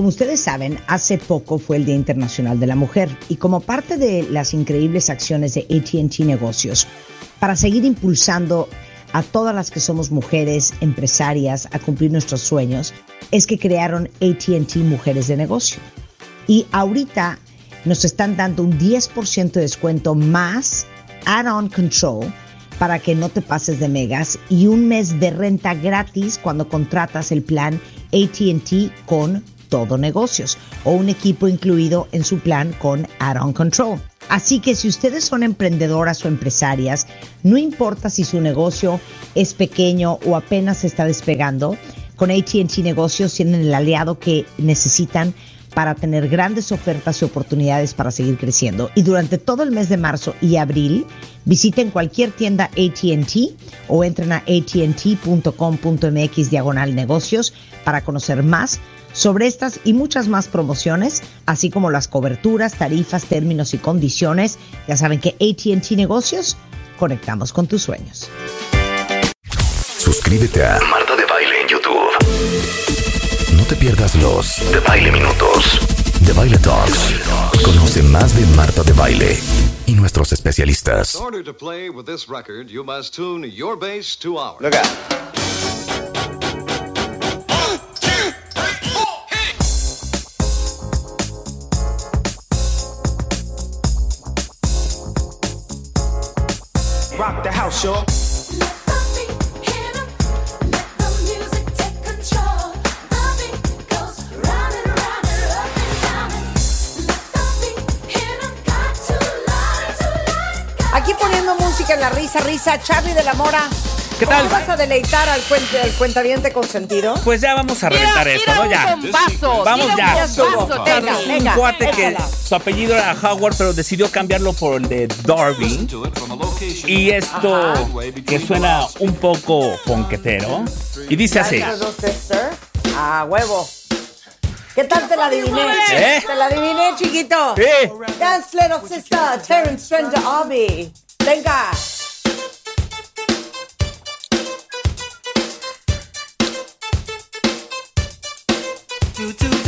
Como ustedes saben, hace poco fue el Día Internacional de la Mujer y como parte de las increíbles acciones de ATT Negocios, para seguir impulsando a todas las que somos mujeres empresarias a cumplir nuestros sueños, es que crearon ATT Mujeres de Negocio. Y ahorita nos están dando un 10% de descuento más add-on control para que no te pases de megas y un mes de renta gratis cuando contratas el plan ATT con todo negocios o un equipo incluido en su plan con add-on control. Así que si ustedes son emprendedoras o empresarias, no importa si su negocio es pequeño o apenas está despegando, con ATT Negocios tienen el aliado que necesitan para tener grandes ofertas y oportunidades para seguir creciendo. Y durante todo el mes de marzo y abril, visiten cualquier tienda ATT o entren a att.com.mx diagonal negocios para conocer más sobre estas y muchas más promociones, así como las coberturas, tarifas, términos y condiciones. Ya saben que ATT Negocios, conectamos con tus sueños. Suscríbete a Marta de Baile en YouTube. No te pierdas los de Baile Minutos, de Baile Talks. Conoce más de Marta de Baile y nuestros especialistas. In order to play with this record, you must tune your bass to ours. Look out. House, y'all. Aquí poniendo música en la risa, risa, Charlie de la Mora. ¿Qué tal? ¿Cómo vas a deleitar al, cuente, al cuentaviente consentido? Pues ya vamos a reventar Tira- esto, ¿no? Ya. un bombazo, Vamos ya. un bombazo, Tengo venga, un venga, cuate que su apellido era Howard, pero decidió cambiarlo por el de Darby. Y esto que suena un poco ponquetero. Y dice así. A huevo. ¿Qué tal te la adiviné? ¿Eh? Te la adiviné, chiquito. Sí. Dance Little Sister, Terence Stranger Obi. Venga. Do, do.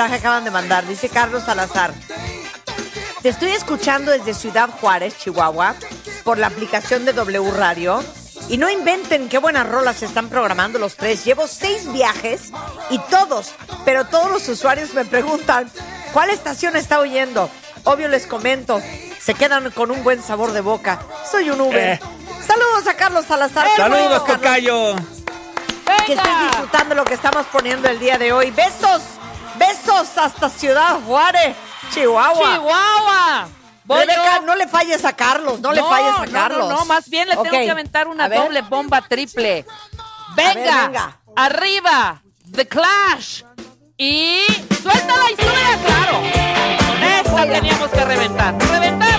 Mensaje acaban de mandar. Dice Carlos Salazar. Te estoy escuchando desde Ciudad Juárez, Chihuahua, por la aplicación de W Radio. Y no inventen qué buenas rolas se están programando los tres. Llevo seis viajes y todos, pero todos los usuarios me preguntan, ¿cuál estación está oyendo? Obvio les comento, se quedan con un buen sabor de boca. Soy un Uber. Eh. Saludos a Carlos Salazar. Saludos, Tocayo. Que estés disfrutando lo que estamos poniendo el día de hoy. Besos, hasta Ciudad Juárez, Chihuahua. Chihuahua. Voy Rebeca, no le falles a Carlos, no, le falles a Carlos. No, no, más bien le tengo que aventar una doble bomba triple. Venga, venga, arriba, The Clash. Y suéltala y súbela, claro. Esta teníamos que reventar. Reventar.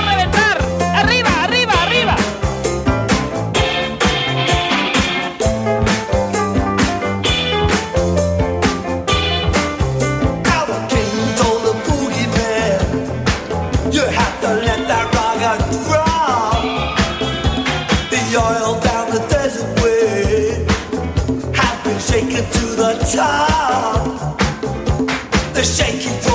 guitar. They're shaking.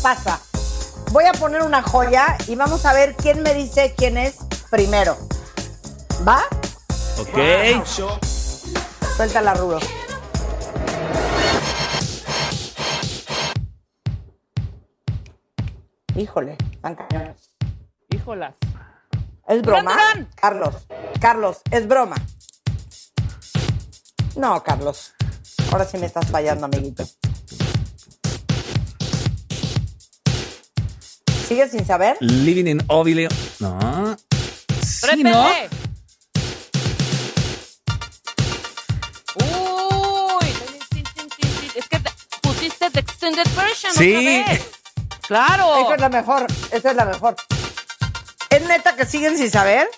pasa. Voy a poner una joya y vamos a ver quién me dice quién es primero. ¿Va? Ok. Wow. Suéltala, Rudo. Híjole, tan. Híjolas. ¿Es broma? Carlos, Carlos, es broma. No, Carlos. Ahora sí me estás fallando, amiguito. ¿Sigues sin saber? Living in Ovile. No. Sí, ¿no? Uy, es que pusiste The Extended Version. Sí. Claro. Esta es la mejor. Esta es la mejor. ¿Es neta que siguen sin saber?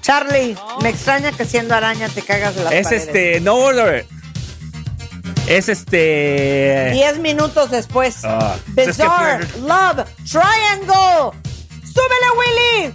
Charlie, me extraña que siendo araña te cagas de la Es este, No Order. Es este. 10 minutos después. Bizarre. Love Triangle. ¡Súbele, Willy!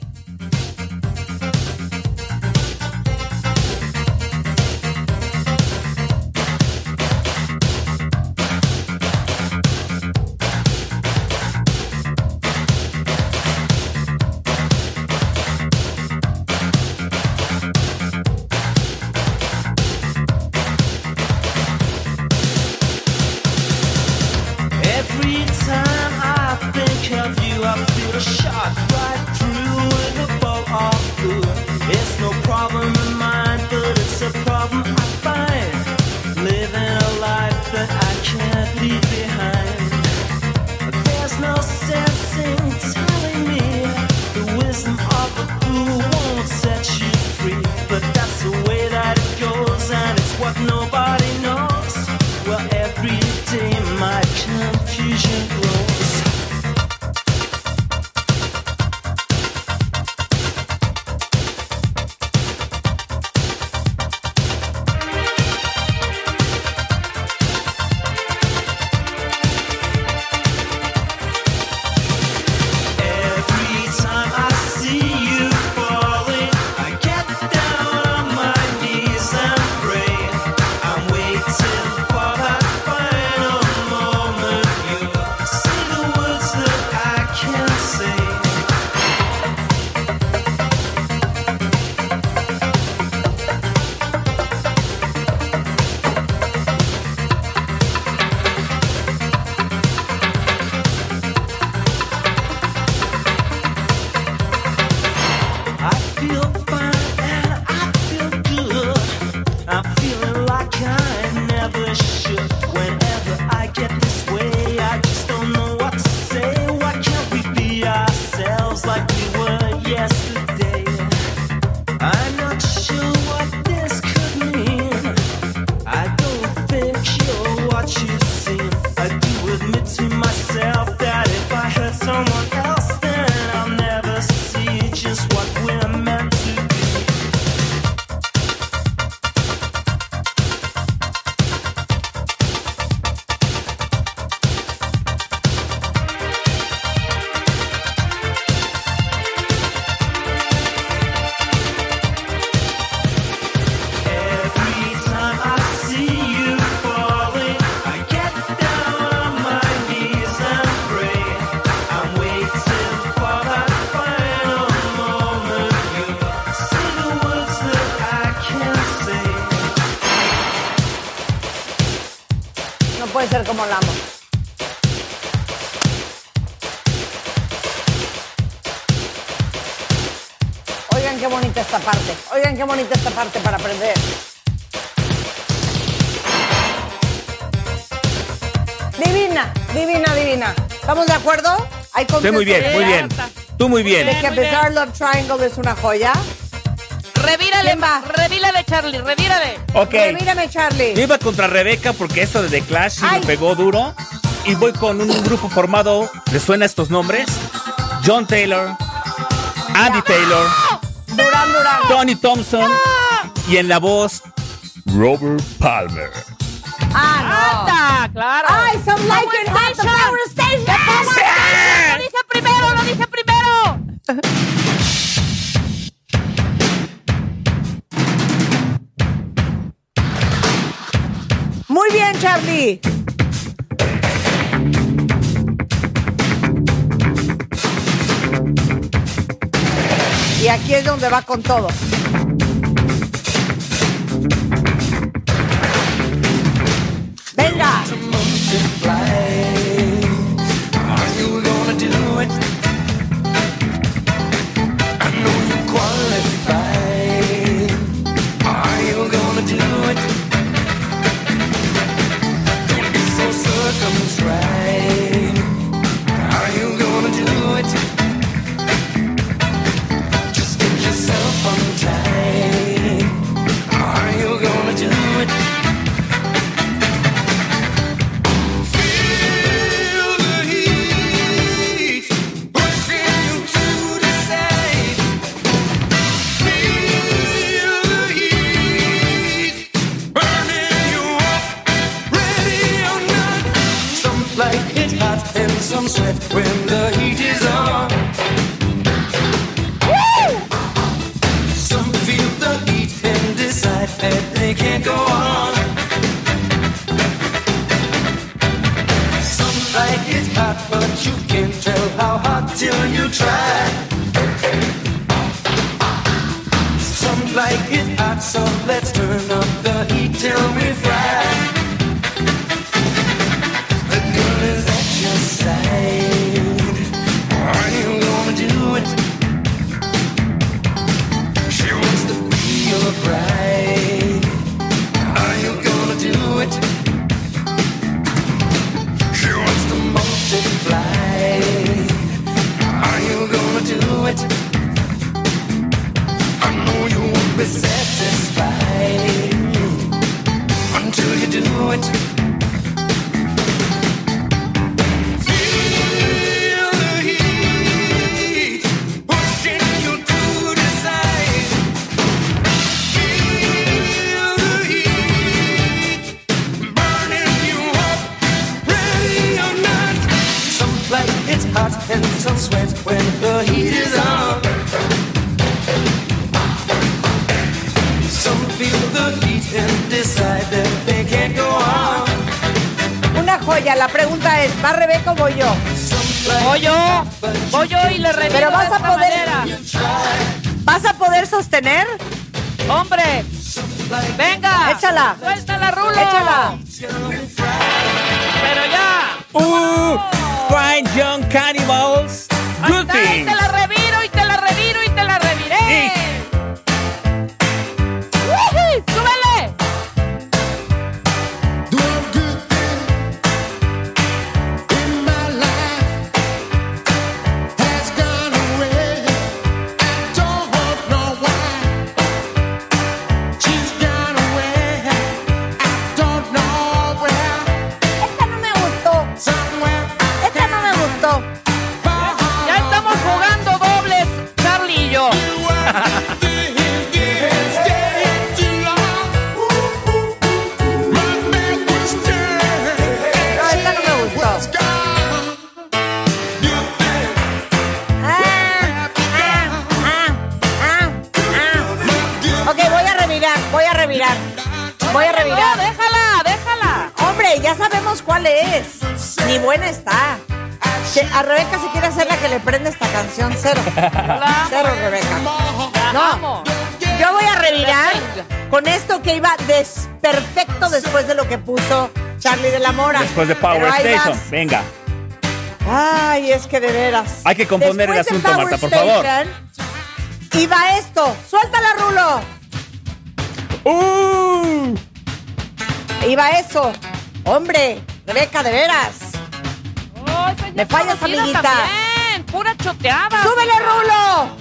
Oigan qué bonita esta parte. Oigan qué bonita esta parte para aprender. Divina, divina, divina. ¿Estamos de acuerdo? Hay Estoy muy bien, muy bien. Tú muy bien. De que a pesar Love Triangle es una joya. Revírale, va. Charlie, revírame. Ok. Revírame, Charlie. Yo iba contra Rebeca porque eso de The Clash me pegó duro. Y voy con un grupo formado, ¿les suena estos nombres? John Taylor, Andy Taylor, Tony Thompson ah. y en la voz Robert Palmer. Ah, ¡Claro! ¡Ay, some like station! The power station. Y aquí es donde va con todo. Venga. Después de Power Pero ahí Station. vas. Venga. Ay, es que de veras. Hay que componer el Después de asunto, Power Marta, por favor. Station, Iba esto. Suéltala, Rulo. ¡Uh! Iba eso. Hombre, Rebeca, de veras. Me fallas, amiguita. también, pura choteada. ¡Súbele. Rulo!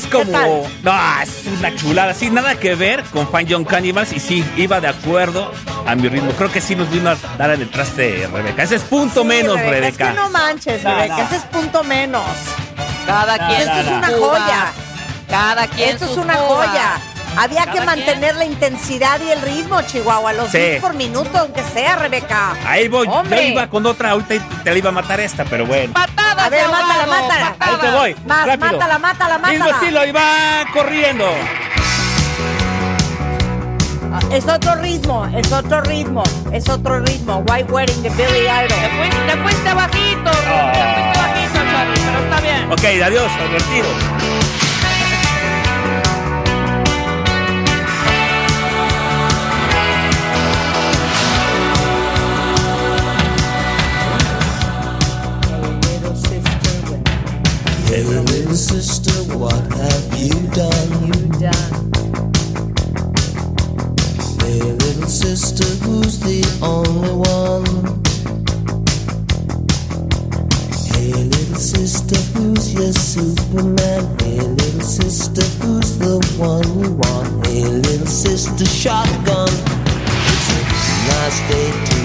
Es como. No, es una chulada. Sí, nada que ver con Fan Young Cannibals. Y sí, iba de acuerdo a mi ritmo. Creo que sí nos vino a dar en el traste Rebeca. Ese es punto Sí, menos, Rebeca, Rebeca. Es que no manches, No, Rebeca. no. Ese es punto menos. Cada quien Esto es una joya. Cada quien Esto es una cubas. joya. Había que mantener la intensidad y el ritmo, Chihuahua. Los Sí. beats por minuto, aunque sea, Rebeca. Ahí voy. Hombre. Yo iba con otra. Ahorita te la iba a matar esta, pero bueno. A ver, mátala, mátala. Ahí te voy. Más, rápido. mátala, mátala, Mismo mátala. estilo y va corriendo. Ah, Es otro ritmo, es otro ritmo, es otro ritmo. White Wedding de Billy Idol. Te fuiste, te fuiste bajito, Rulo, te fuiste bajito, Charlie, pero está bien. Ok, adiós, al Hey, little sister, what have you done? Hey, little sister, who's the only one? Hey, little sister, who's your Superman? Hey, little sister, who's the one you want? Hey, little sister, shotgun. It's a nice day to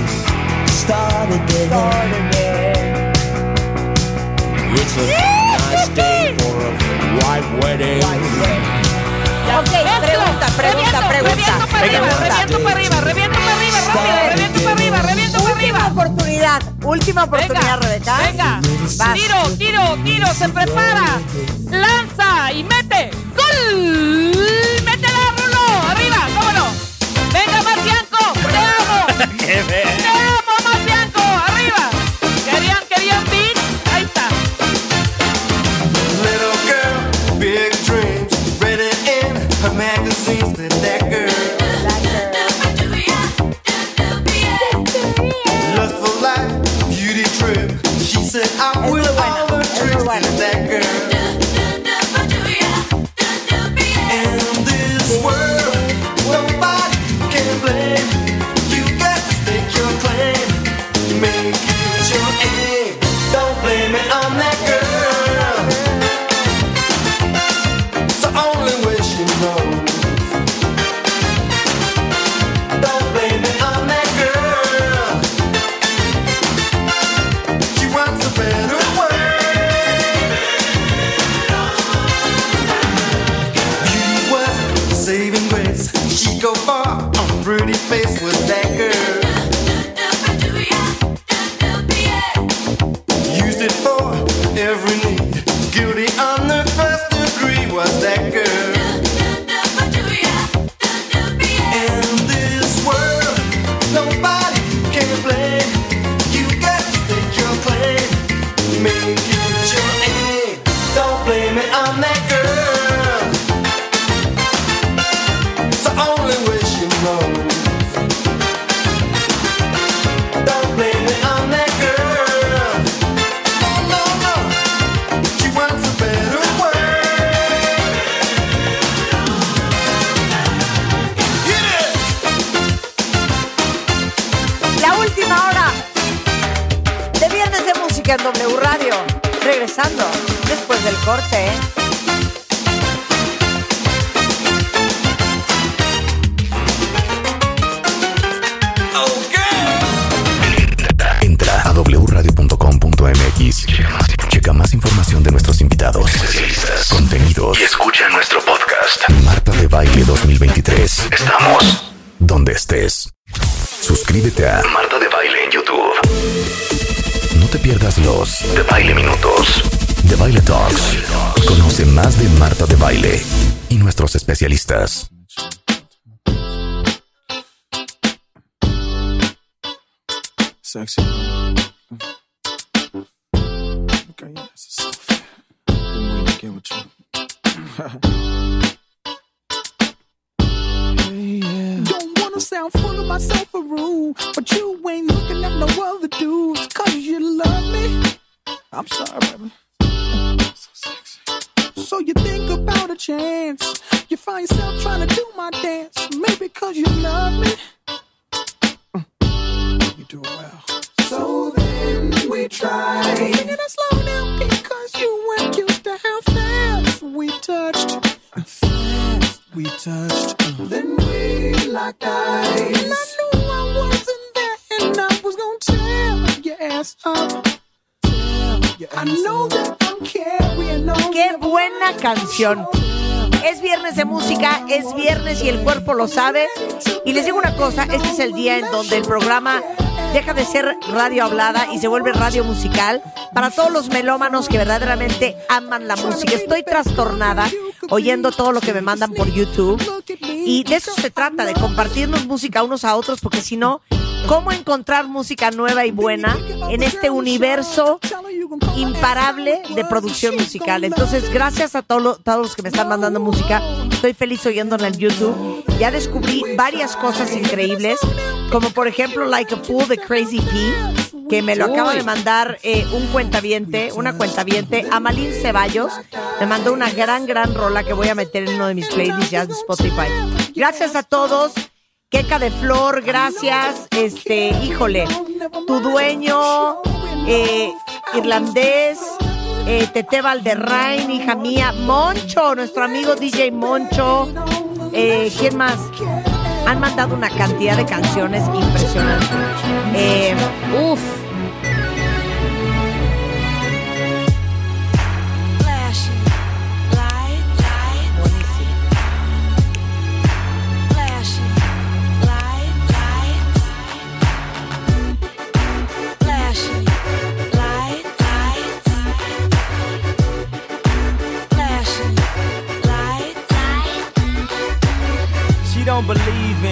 start again. It's a nice day a white wedding. Ok, pregunta, pregunta, reviento, pregunta. reviento para arriba, reviento para arriba, reviento para arriba, rápido, reviento para arriba, reviento para Última arriba. oportunidad, última oportunidad, Rebeca. Venga, tiro, tiro, tiro, se prepara, lanza y mete, gol, métela, Rulo, arriba, cómo no, venga, Marcianco, te amo, Qué donde el programa deja de ser radio hablada y se vuelve radio musical para todos los melómanos que verdaderamente aman la música. Estoy trastornada oyendo todo lo que me mandan por YouTube y de eso se trata, de compartirnos música unos a otros, porque si no, ¿cómo encontrar música nueva y buena en este universo imparable de producción musical? Entonces, gracias a todo todos los que me están mandando música, estoy feliz oyéndola en YouTube. Ya descubrí varias cosas increíbles, como por ejemplo Like a Fool de Crazy P, que me lo acaba de mandar eh, un cuentaviente, una cuentaviente, Amalín Ceballos, me mandó una gran, gran rola que voy a meter en uno de mis playlists ya de Spotify. Gracias a todos. Queca de Flor, gracias. Este, híjole, tu dueño, eh, irlandés, eh, Tete Valderrain, hija mía, Moncho, nuestro amigo DJ Moncho. Eh, ¿Quién más? Han mandado una cantidad de canciones impresionantes. Eh, uf. Don't believe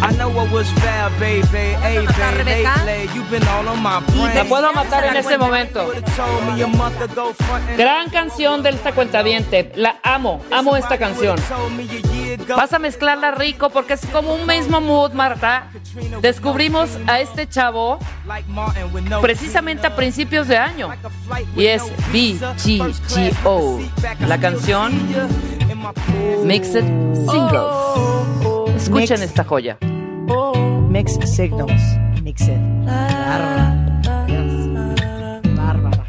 I know what was fair, baby. Hey, baby, Rebeca? lately, you've been all on my brain. La puedo matar en este momento. Gran canción de esta cuentaviente. La amo, amo esta canción. Vas a mezclarla rico porque es como un mismo mood, Marta. Descubrimos a este chavo precisamente a principios de año. Y es BGGO. La canción Mixed Singles. Escuchen esta joya. Mixed signals. Mixed. Bárbara.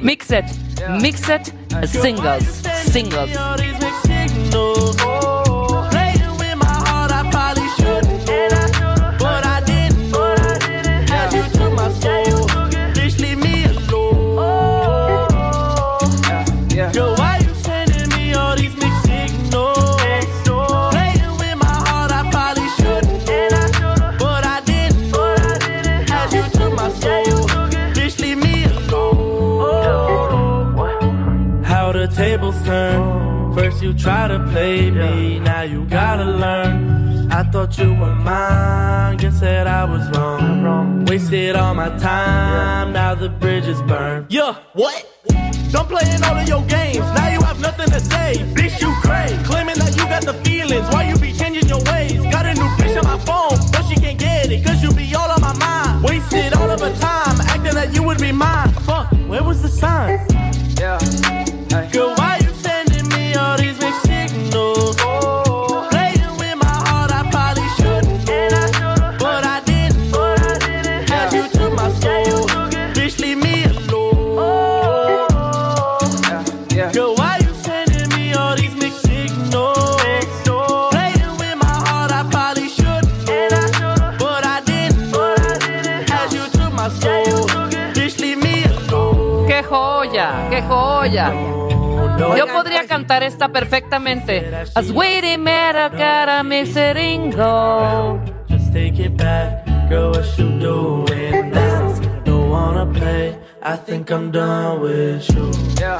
Mixed, Mixed Singles. Singles. First you try to play me, now you gotta learn. I thought you were mine, guess that I was wrong. Wasted all my time, now the bridge is burned. Yeah, what? Don't play in all of your games. Now you have nothing to say. Bitch, you crazy. Claiming that you got the feelings. Why you be changing your ways? Got a new bitch on my phone, but she can't get it. Cause you be all on my mind. Wasted all of her time, acting like you would be mine. Fuck, where was the sign? Yeah. Joya! Yo podría cantar esta perfectamente. As waiting matter, gotta mix it in go. Just take it back, girl, what you doing now? Don't wanna play, I think I'm done with you. Yeah.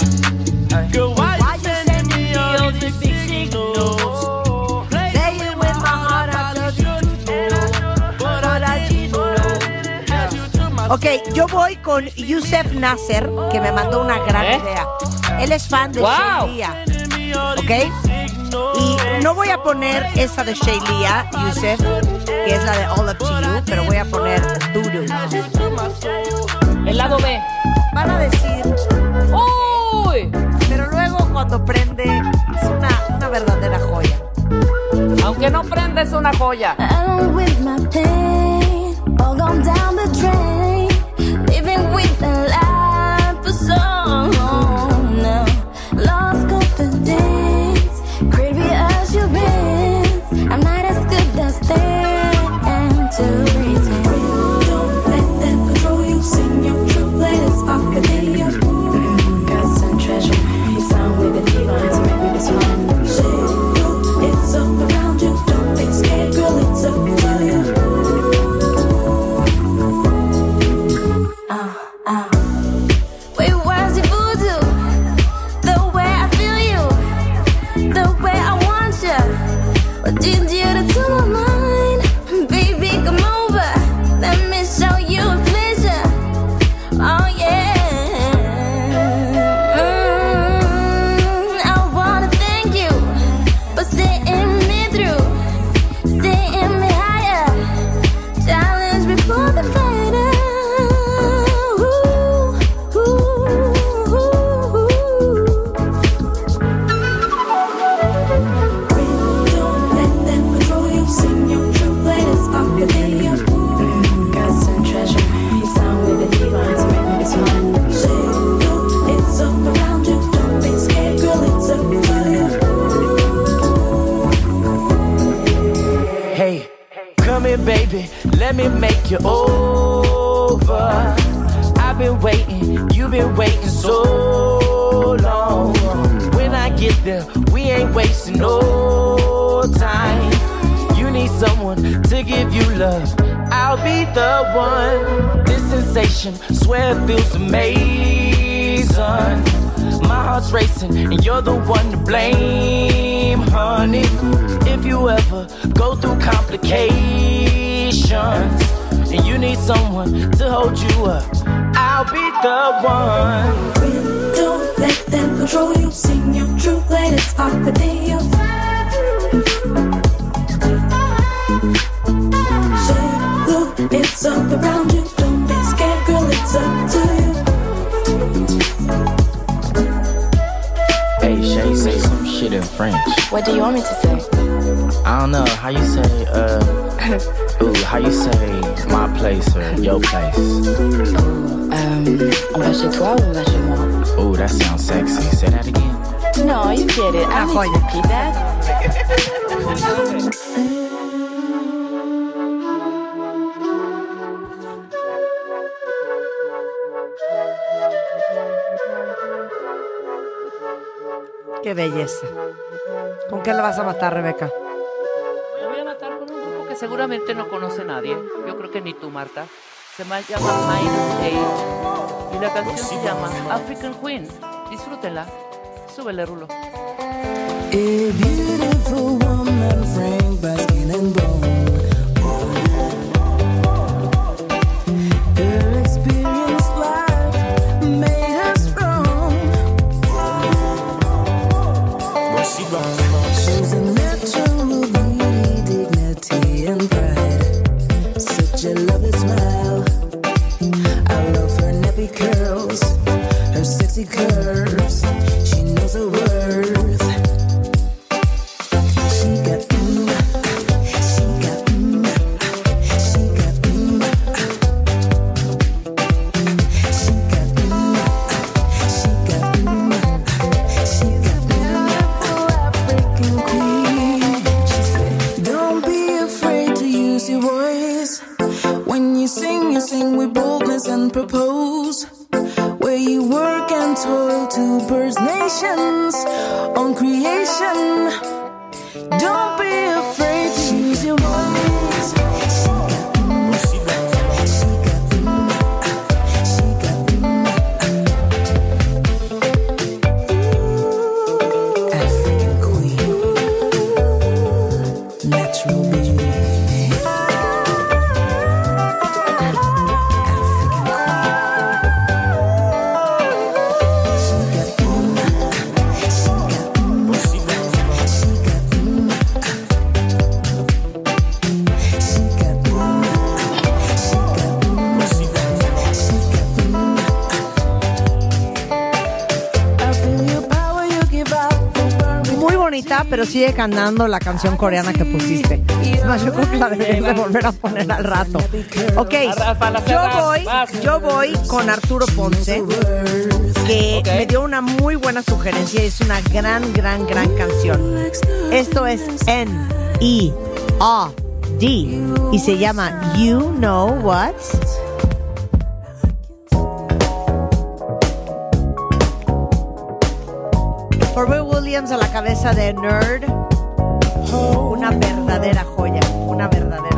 Girl, why, you sending me all these signals? Ok, yo voy con Yusef Nasser, que me mandó una gran ¿Eh? idea. Él es fan de Wow. Shaylia. ¿Ok? Y no voy a poner esa de Shaylia, Yusef, que es la de All Up to You, pero voy a poner Duro. El lado B. Van a decir, ¡Uy! pero luego cuando prende, es una, una verdadera joya. Aunque no prenda, es una joya. Along with my pain, all gone down the drain. Living with the life did one. Swear it feels amazing. My heart's racing, and you're the one to blame, honey. If you ever go through complications and you need someone to hold you up, I'll be the one. Don't let them control you. Sing your truth, let it spark the deal. So look, it's up around you. French. What do you want me to say? I don't know how you say, uh, ooh, how you say my place or your place. Euh, on va chez toi ou on va chez moi? Ooh, that sounds sexy. Say that again. No, you get it. I don't need to repeat that. Qué belleza. ¿Con qué le vas a matar, Rebeca? Me voy a matar con un grupo que seguramente no conoce nadie. Yo creo que ni tú, Marta. Se ma- llama Minus Eight. Y la canción se llama African Queen. Disfrútenla. Súbele, Rulo. A beautiful woman framed by skin and bone. Mexico. Sigue cantando la canción coreana que pusiste. Es más, yo creo que la deberías de volver a poner al rato. Ok, yo voy, yo voy con Arturo Ponce, que me dio una muy buena sugerencia y es una gran, gran, gran canción. Esto es N E A D y se llama You Know What. Williams a la cabeza de Nerd. Una verdadera joya, una verdadera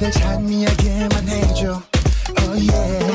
날 찬미하게만 해줘. Oh yeah.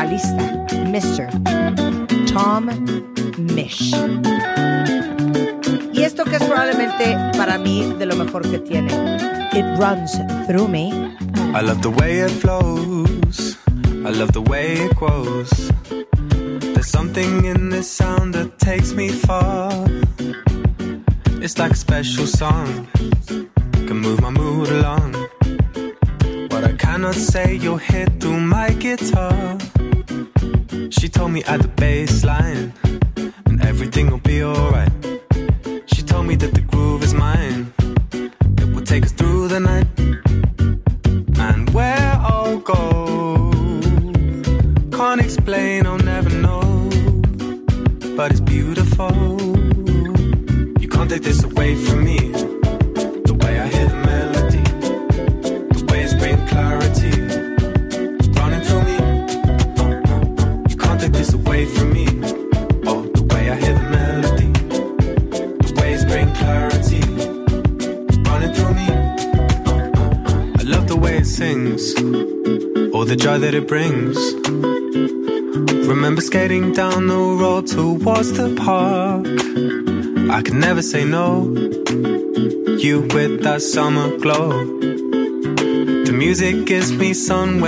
vocalista, Mr. Tom Mish. Y esto que es probablemente para mí de lo mejor que tiene. It runs through me. I love the way it flows. I love the way it grows. There's something in this sound that takes me far. It's like a special song. Can move my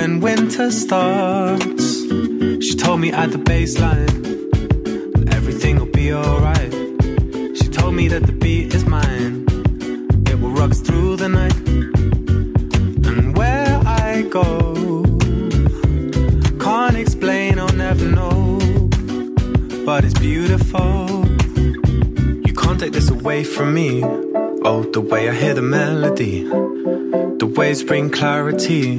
when winter starts. She told me at the baseline everything will be alright. She told me that the beat is mine, it will rock through the night. And where I go, can't explain, I'll never know. But it's beautiful, you can't take this away from me. Oh, the way I hear the melody, the waves bring clarity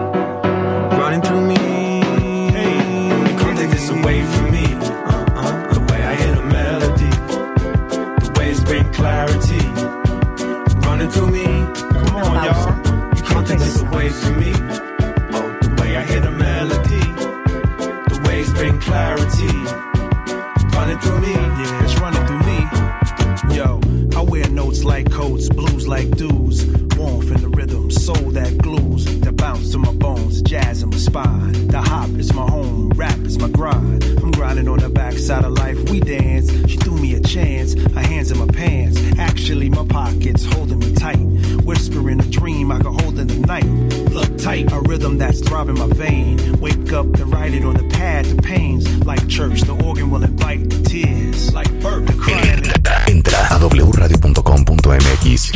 Like church, the organ will invite the tears. Like birth, the crying. Entra a wradio.com.mx.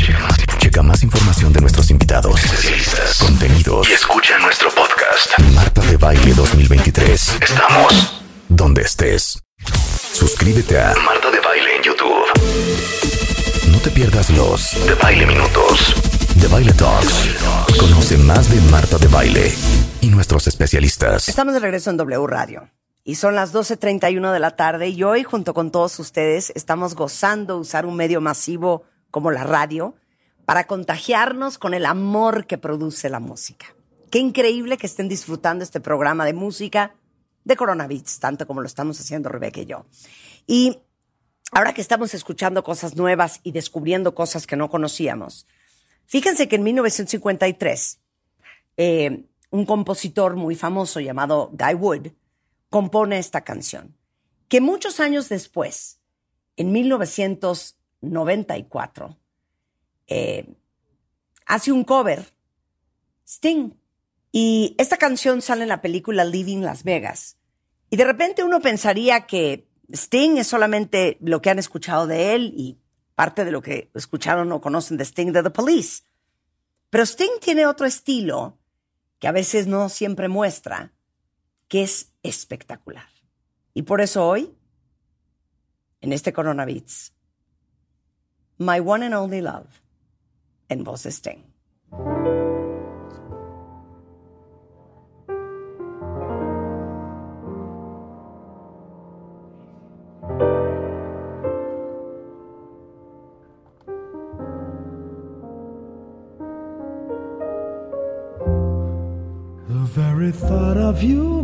Checa más información de nuestros invitados, especialistas, contenidos y escucha nuestro podcast. Marta de Baile 2023. Estamos donde estés. Suscríbete a Marta de Baile en YouTube. No te pierdas los de Baile Minutos, de Baile Talks. Conoce más de Marta de Baile y nuestros especialistas. Estamos de regreso en W Radio y son las 12.31 de la tarde y hoy junto con todos ustedes estamos gozando usar un medio masivo como la radio para contagiarnos con el amor que produce la música. Qué increíble que estén disfrutando este programa de música de Corona Beats, tanto como lo estamos haciendo Rebeca y yo. Y ahora que estamos escuchando cosas nuevas y descubriendo cosas que no conocíamos, fíjense que en 1953 eh, un compositor muy famoso llamado Guy Wood compone esta canción, que muchos años después, en 1994, eh, hace un cover, Sting. Y esta canción sale en la película Living Las Vegas. Y de repente uno pensaría que Sting es solamente lo que han escuchado de él y parte de lo que escucharon o conocen de Sting de The Police. Pero Sting tiene otro estilo que a veces no siempre muestra, que es espectacular. Y por eso hoy, en este Corona Beats, My One and Only Love, en voz Sting. The very thought of you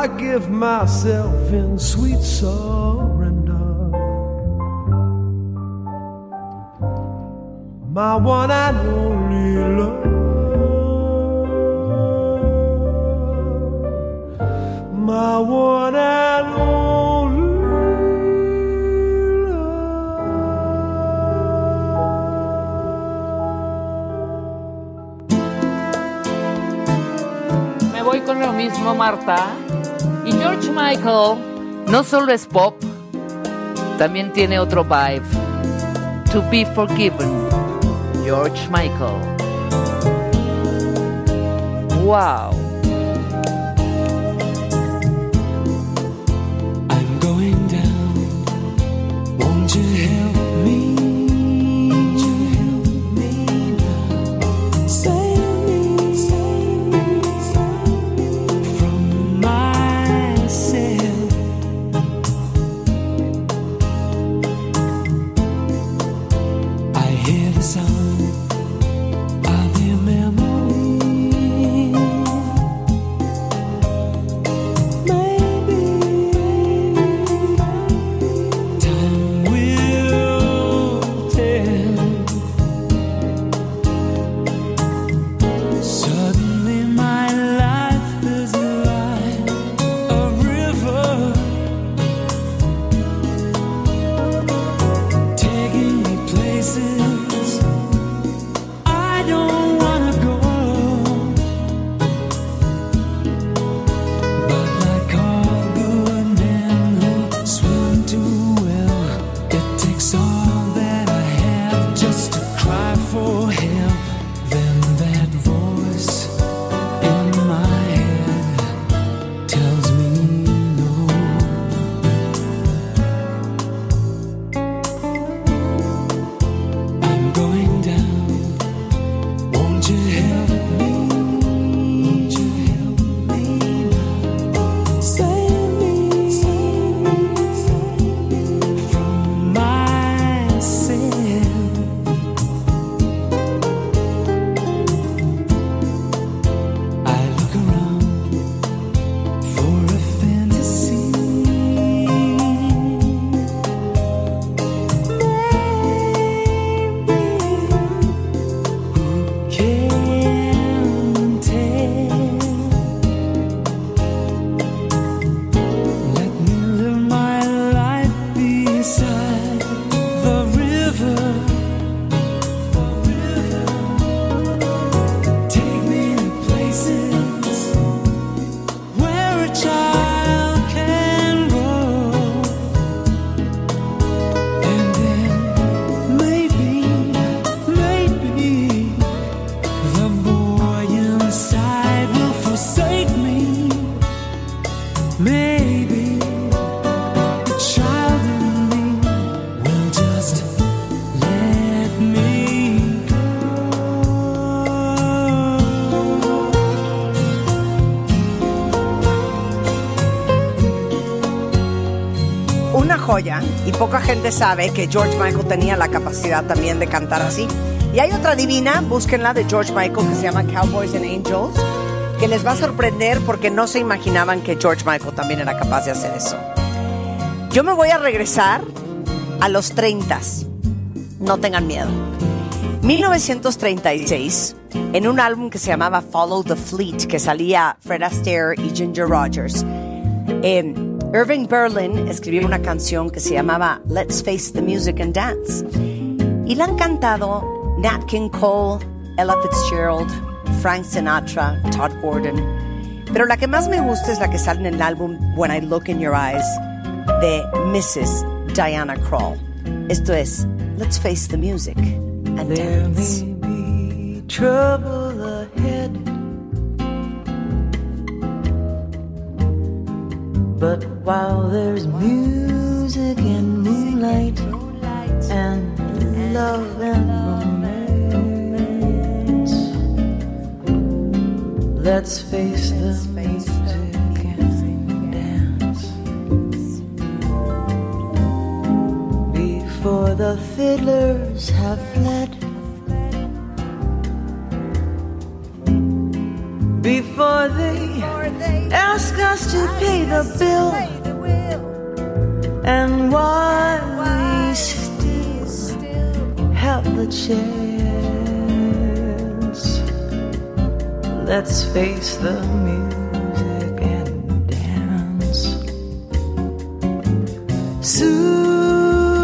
I give myself in sweet surrender. my one and only love, my one and only. love. Me voy con lo mismo, Marta. George Michael no solo es pop, también tiene otro vibe. To be forgiven. George Michael. Wow. I'm going down. Help y poca gente sabe que George Michael tenía la capacidad también de cantar así. Y hay otra divina, búsquenla de George Michael que se llama Cowboys and Angels, que les va a sorprender porque no se imaginaban que George Michael también era capaz de hacer eso. Yo me voy a regresar a los 30. No tengan miedo. 1936, en un álbum que se llamaba Follow the Fleet, que salía Fred Astaire y Ginger Rogers, eh, Irving Berlin escribió una canción que se llamaba Let's Face the Music and Dance. Y la han cantado Nat King Cole, Ella Fitzgerald, Frank Sinatra, Todd Gordon. Pero la que más me gusta es la que sale en el álbum When I Look in Your Eyes de Mrs. Diana Krall. Esto es Let's Face the Music and There Dance. may be trouble ahead, but while there's music and moonlight and love and romance, let's face the music and dance before the fiddlers have fled. Before they ask us to pay the bill. And while we still have the chance. Let's face the music and dance. Soon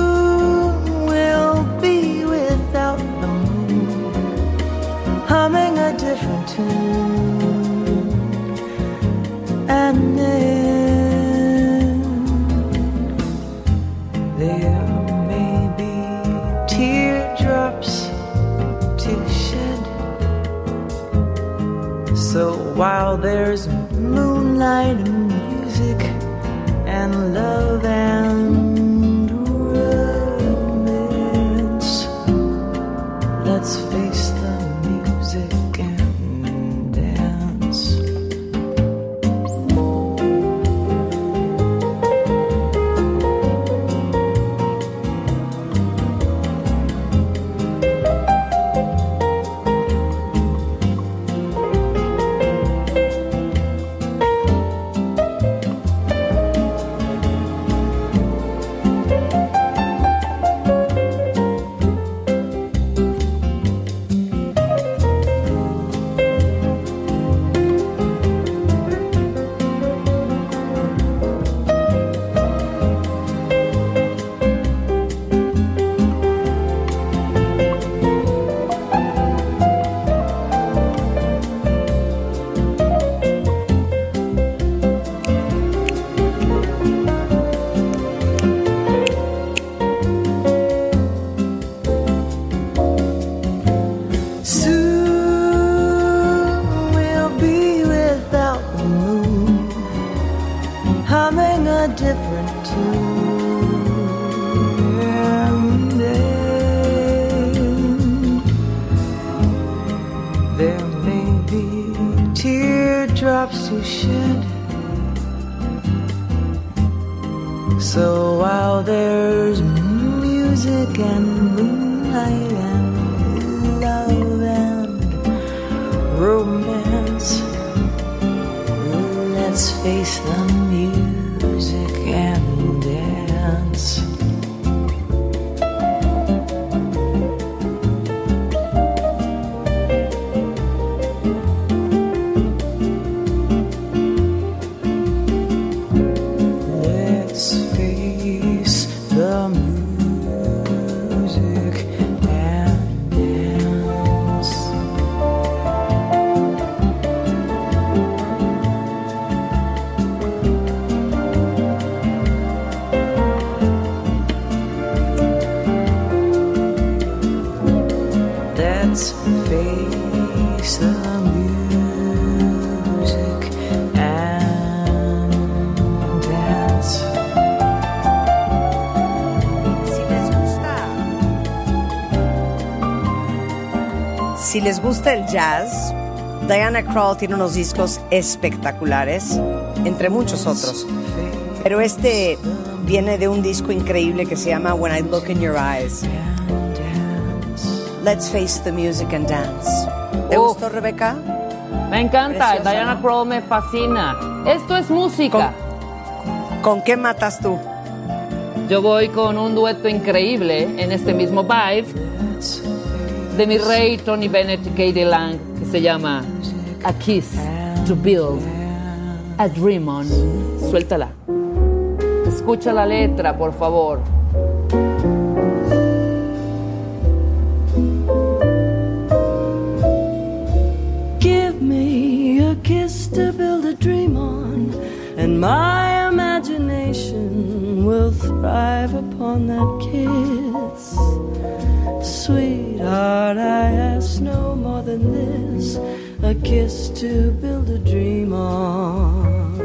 we'll be without the moon, humming a different tune. Si les gusta el jazz, Diana Krall tiene unos discos espectaculares, entre muchos otros. Pero este viene de un disco increíble que se llama When I Look in Your Eyes. Let's face the music and dance. ¿Te gustó, Rebeca? Me encanta, Preciosa, Diana ¿no? Crow me fascina. Esto es música. ¿Con qué matas tú? Yo voy con un dueto increíble en este mismo vibe de mi rey Tony Bennett y Katie Lang que se llama A Kiss to Build a Dream On. Suéltala. Escucha la letra, por favor. Give me a kiss to build a dream on, and my imagination will thrive upon that kiss. Sweetheart, I ask no more than this a kiss to build a dream on.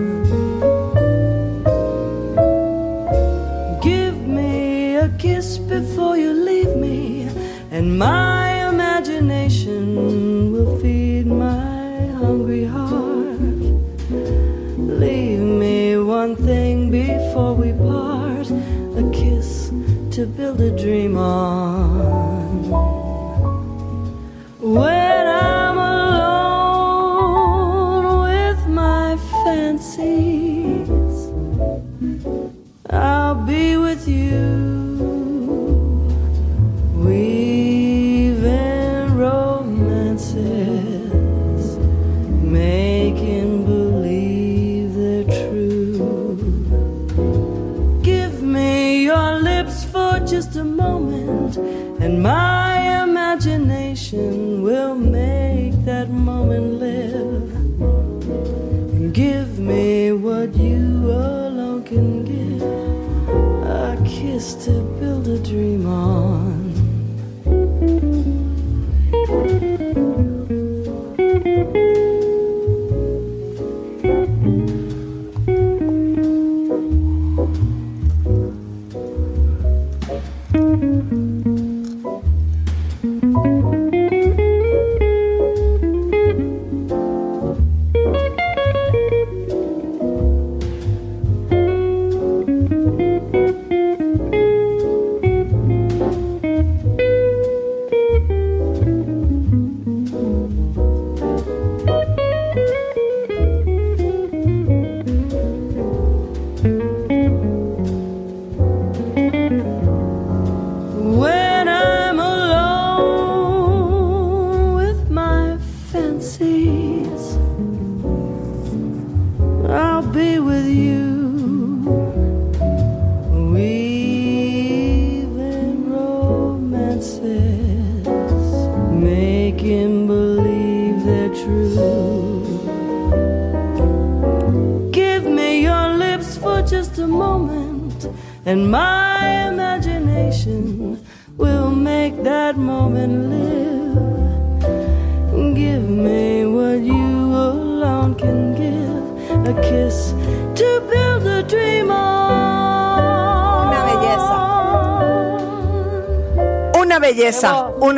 Give me a kiss before you leave me, and my imagination will feed my hungry heart. Leave me one thing before we part a kiss to build a dream on. When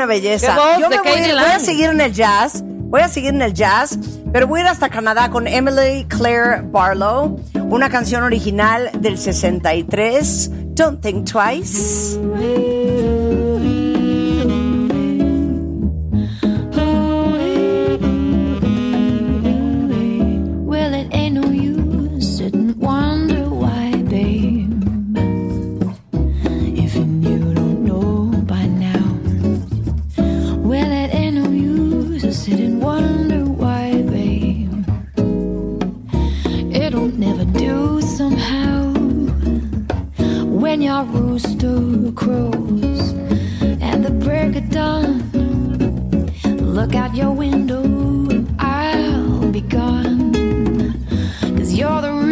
belleza. Yo me voy, voy, a seguir en el jazz, voy a seguir en el jazz, pero voy a ir hasta Canadá con Emily Claire Barlow, una canción original del 63, Don't Think Twice. would never do somehow when your rooster crows at the break of dawn. Look out your window, I'll be gone. Cause you're the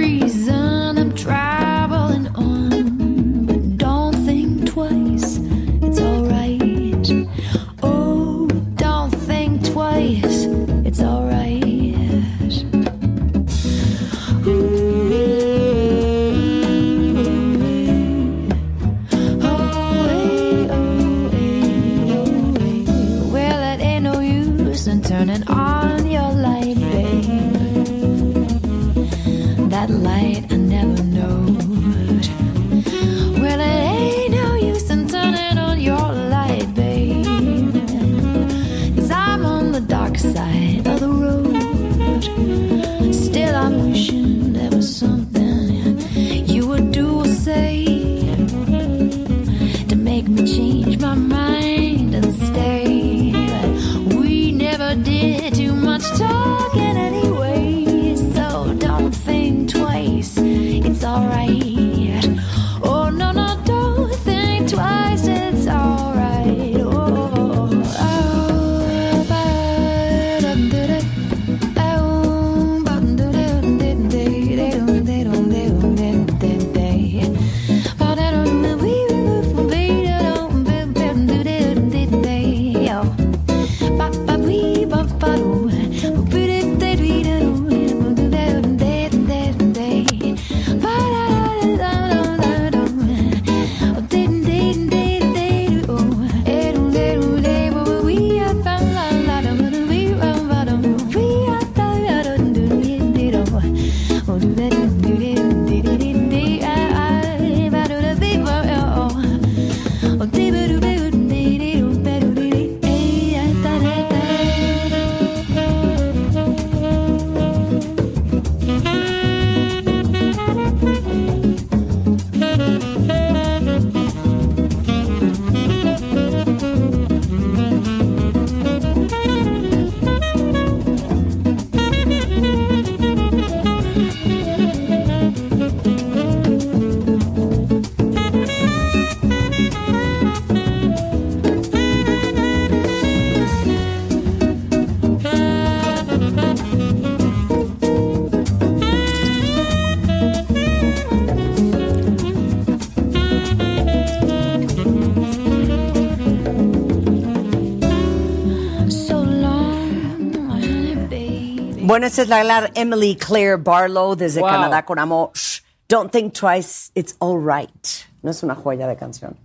Bueno, esta es la Emily Claire Barlow desde Wow. Canadá con amor. Shh, Don't think twice, it's all right. No es una joya de canción.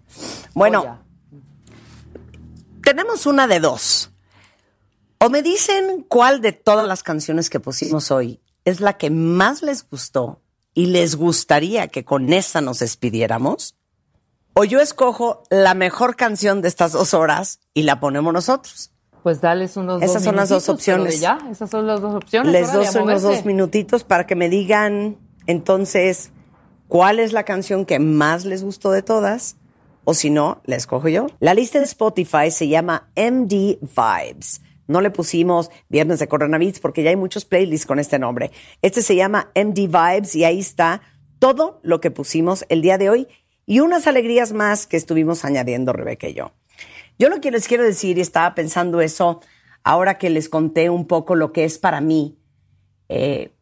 Bueno, Joya. tenemos una de dos. O me dicen cuál de todas las canciones que pusimos hoy es la que más les gustó y les gustaría que con esa nos despidiéramos. O yo escojo la mejor canción de estas dos horas y la ponemos nosotros. Pues dales unos Esas dos son las dos opciones. ya, esas son las dos opciones. Les doy unos dos minutitos para que me digan entonces cuál es la canción que más les gustó de todas. O si no, la escojo yo. La lista de Spotify se llama MD Vibes. No le pusimos Viernes de Coronavirus porque ya hay muchos playlists con este nombre. Este se llama MD Vibes y ahí está todo lo que pusimos el día de hoy y unas alegrías más que estuvimos añadiendo Rebeca y yo. Yo lo que les quiero decir, y estaba pensando eso ahora que les conté un poco lo que es para mí eh,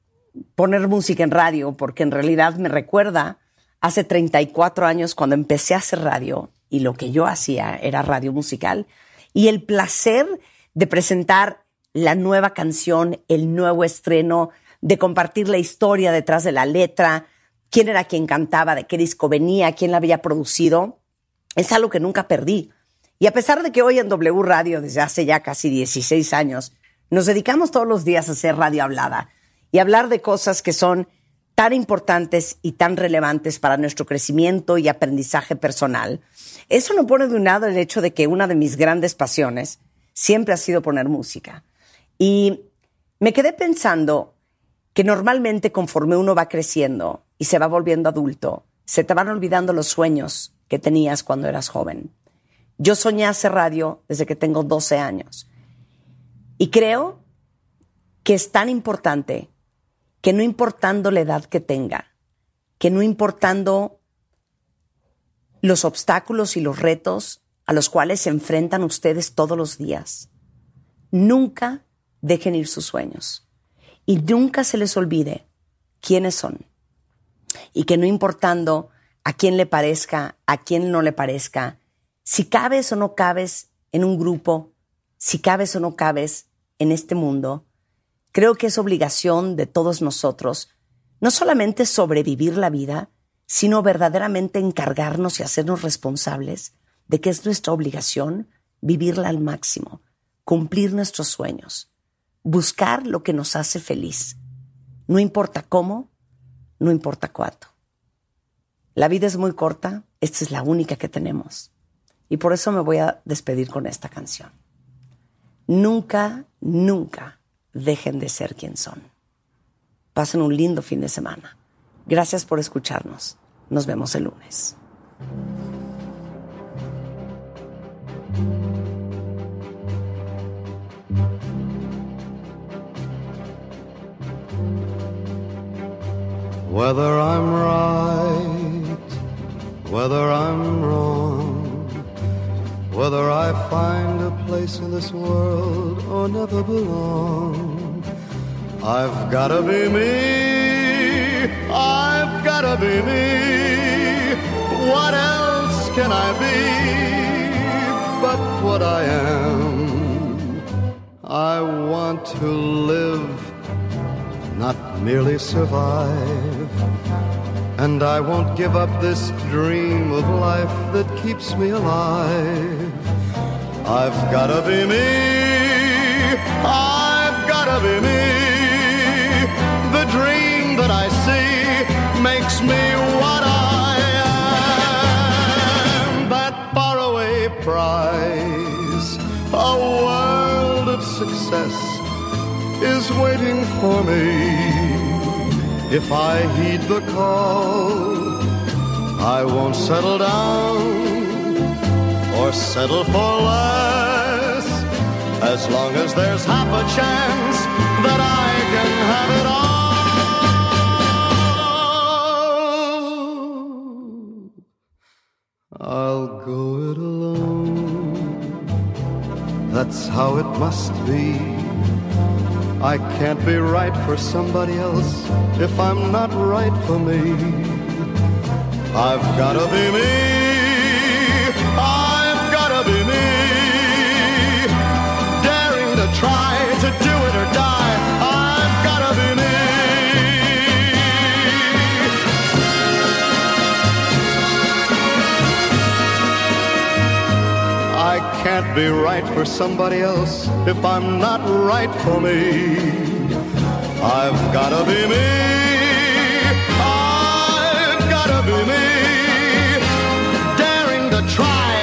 poner música en radio, porque en realidad me recuerda hace 34 años cuando empecé a hacer radio y lo que yo hacía era radio musical y el placer de presentar la nueva canción, el nuevo estreno, de compartir la historia detrás de la letra, quién era quien cantaba, de qué disco venía, quién la había producido, es algo que nunca perdí. Y a pesar de que hoy en W Radio, desde hace ya casi 16 años, nos dedicamos todos los días a hacer radio hablada y hablar de cosas que son tan importantes y tan relevantes para nuestro crecimiento y aprendizaje personal, eso no pone de un lado el hecho de que una de mis grandes pasiones siempre ha sido poner música. Y me quedé pensando que normalmente conforme uno va creciendo y se va volviendo adulto, se te van olvidando los sueños que tenías cuando eras joven. Yo soñé hacer radio desde que tengo 12 años. Y creo que es tan importante que no importando la edad que tenga, que no importando los obstáculos y los retos a los cuales se enfrentan ustedes todos los días, nunca dejen ir sus sueños y nunca se les olvide quiénes son. Y que no importando a quién le parezca, a quién no le parezca, si cabes o no cabes en un grupo, si cabes o no cabes en este mundo, creo que es obligación de todos nosotros no solamente sobrevivir la vida, sino verdaderamente encargarnos y hacernos responsables de que es nuestra obligación vivirla al máximo, cumplir nuestros sueños, buscar lo que nos hace feliz. No importa cómo, no importa cuánto. La vida es muy corta, esta es la única que tenemos. Y por eso me voy a despedir con esta canción. Nunca, nunca dejen de ser quien son. Pasen un lindo fin de semana. Gracias por escucharnos. Nos vemos el lunes. Whether I'm right, whether I'm wrong, whether I find a place in this world or never belong, I've gotta be me, I've gotta be me. What else can I be but what I am? I want to live not merely survive. And I won't give up this dream of life that keeps me alive. I've gotta be me, I've gotta be me. The dream that I see makes me what I am. That faraway prize, a world of success is waiting for me. If I heed the call, I won't settle down or settle for less. As long as there's half a chance that I can have it all, I'll go it alone. That's how it must be. I can't be right for somebody else if I'm not right for me. I've gotta be me. I've gotta be me. Daring to try can't be right for somebody else if I'm not right for me. I've gotta be me. I've gotta be me. Daring to try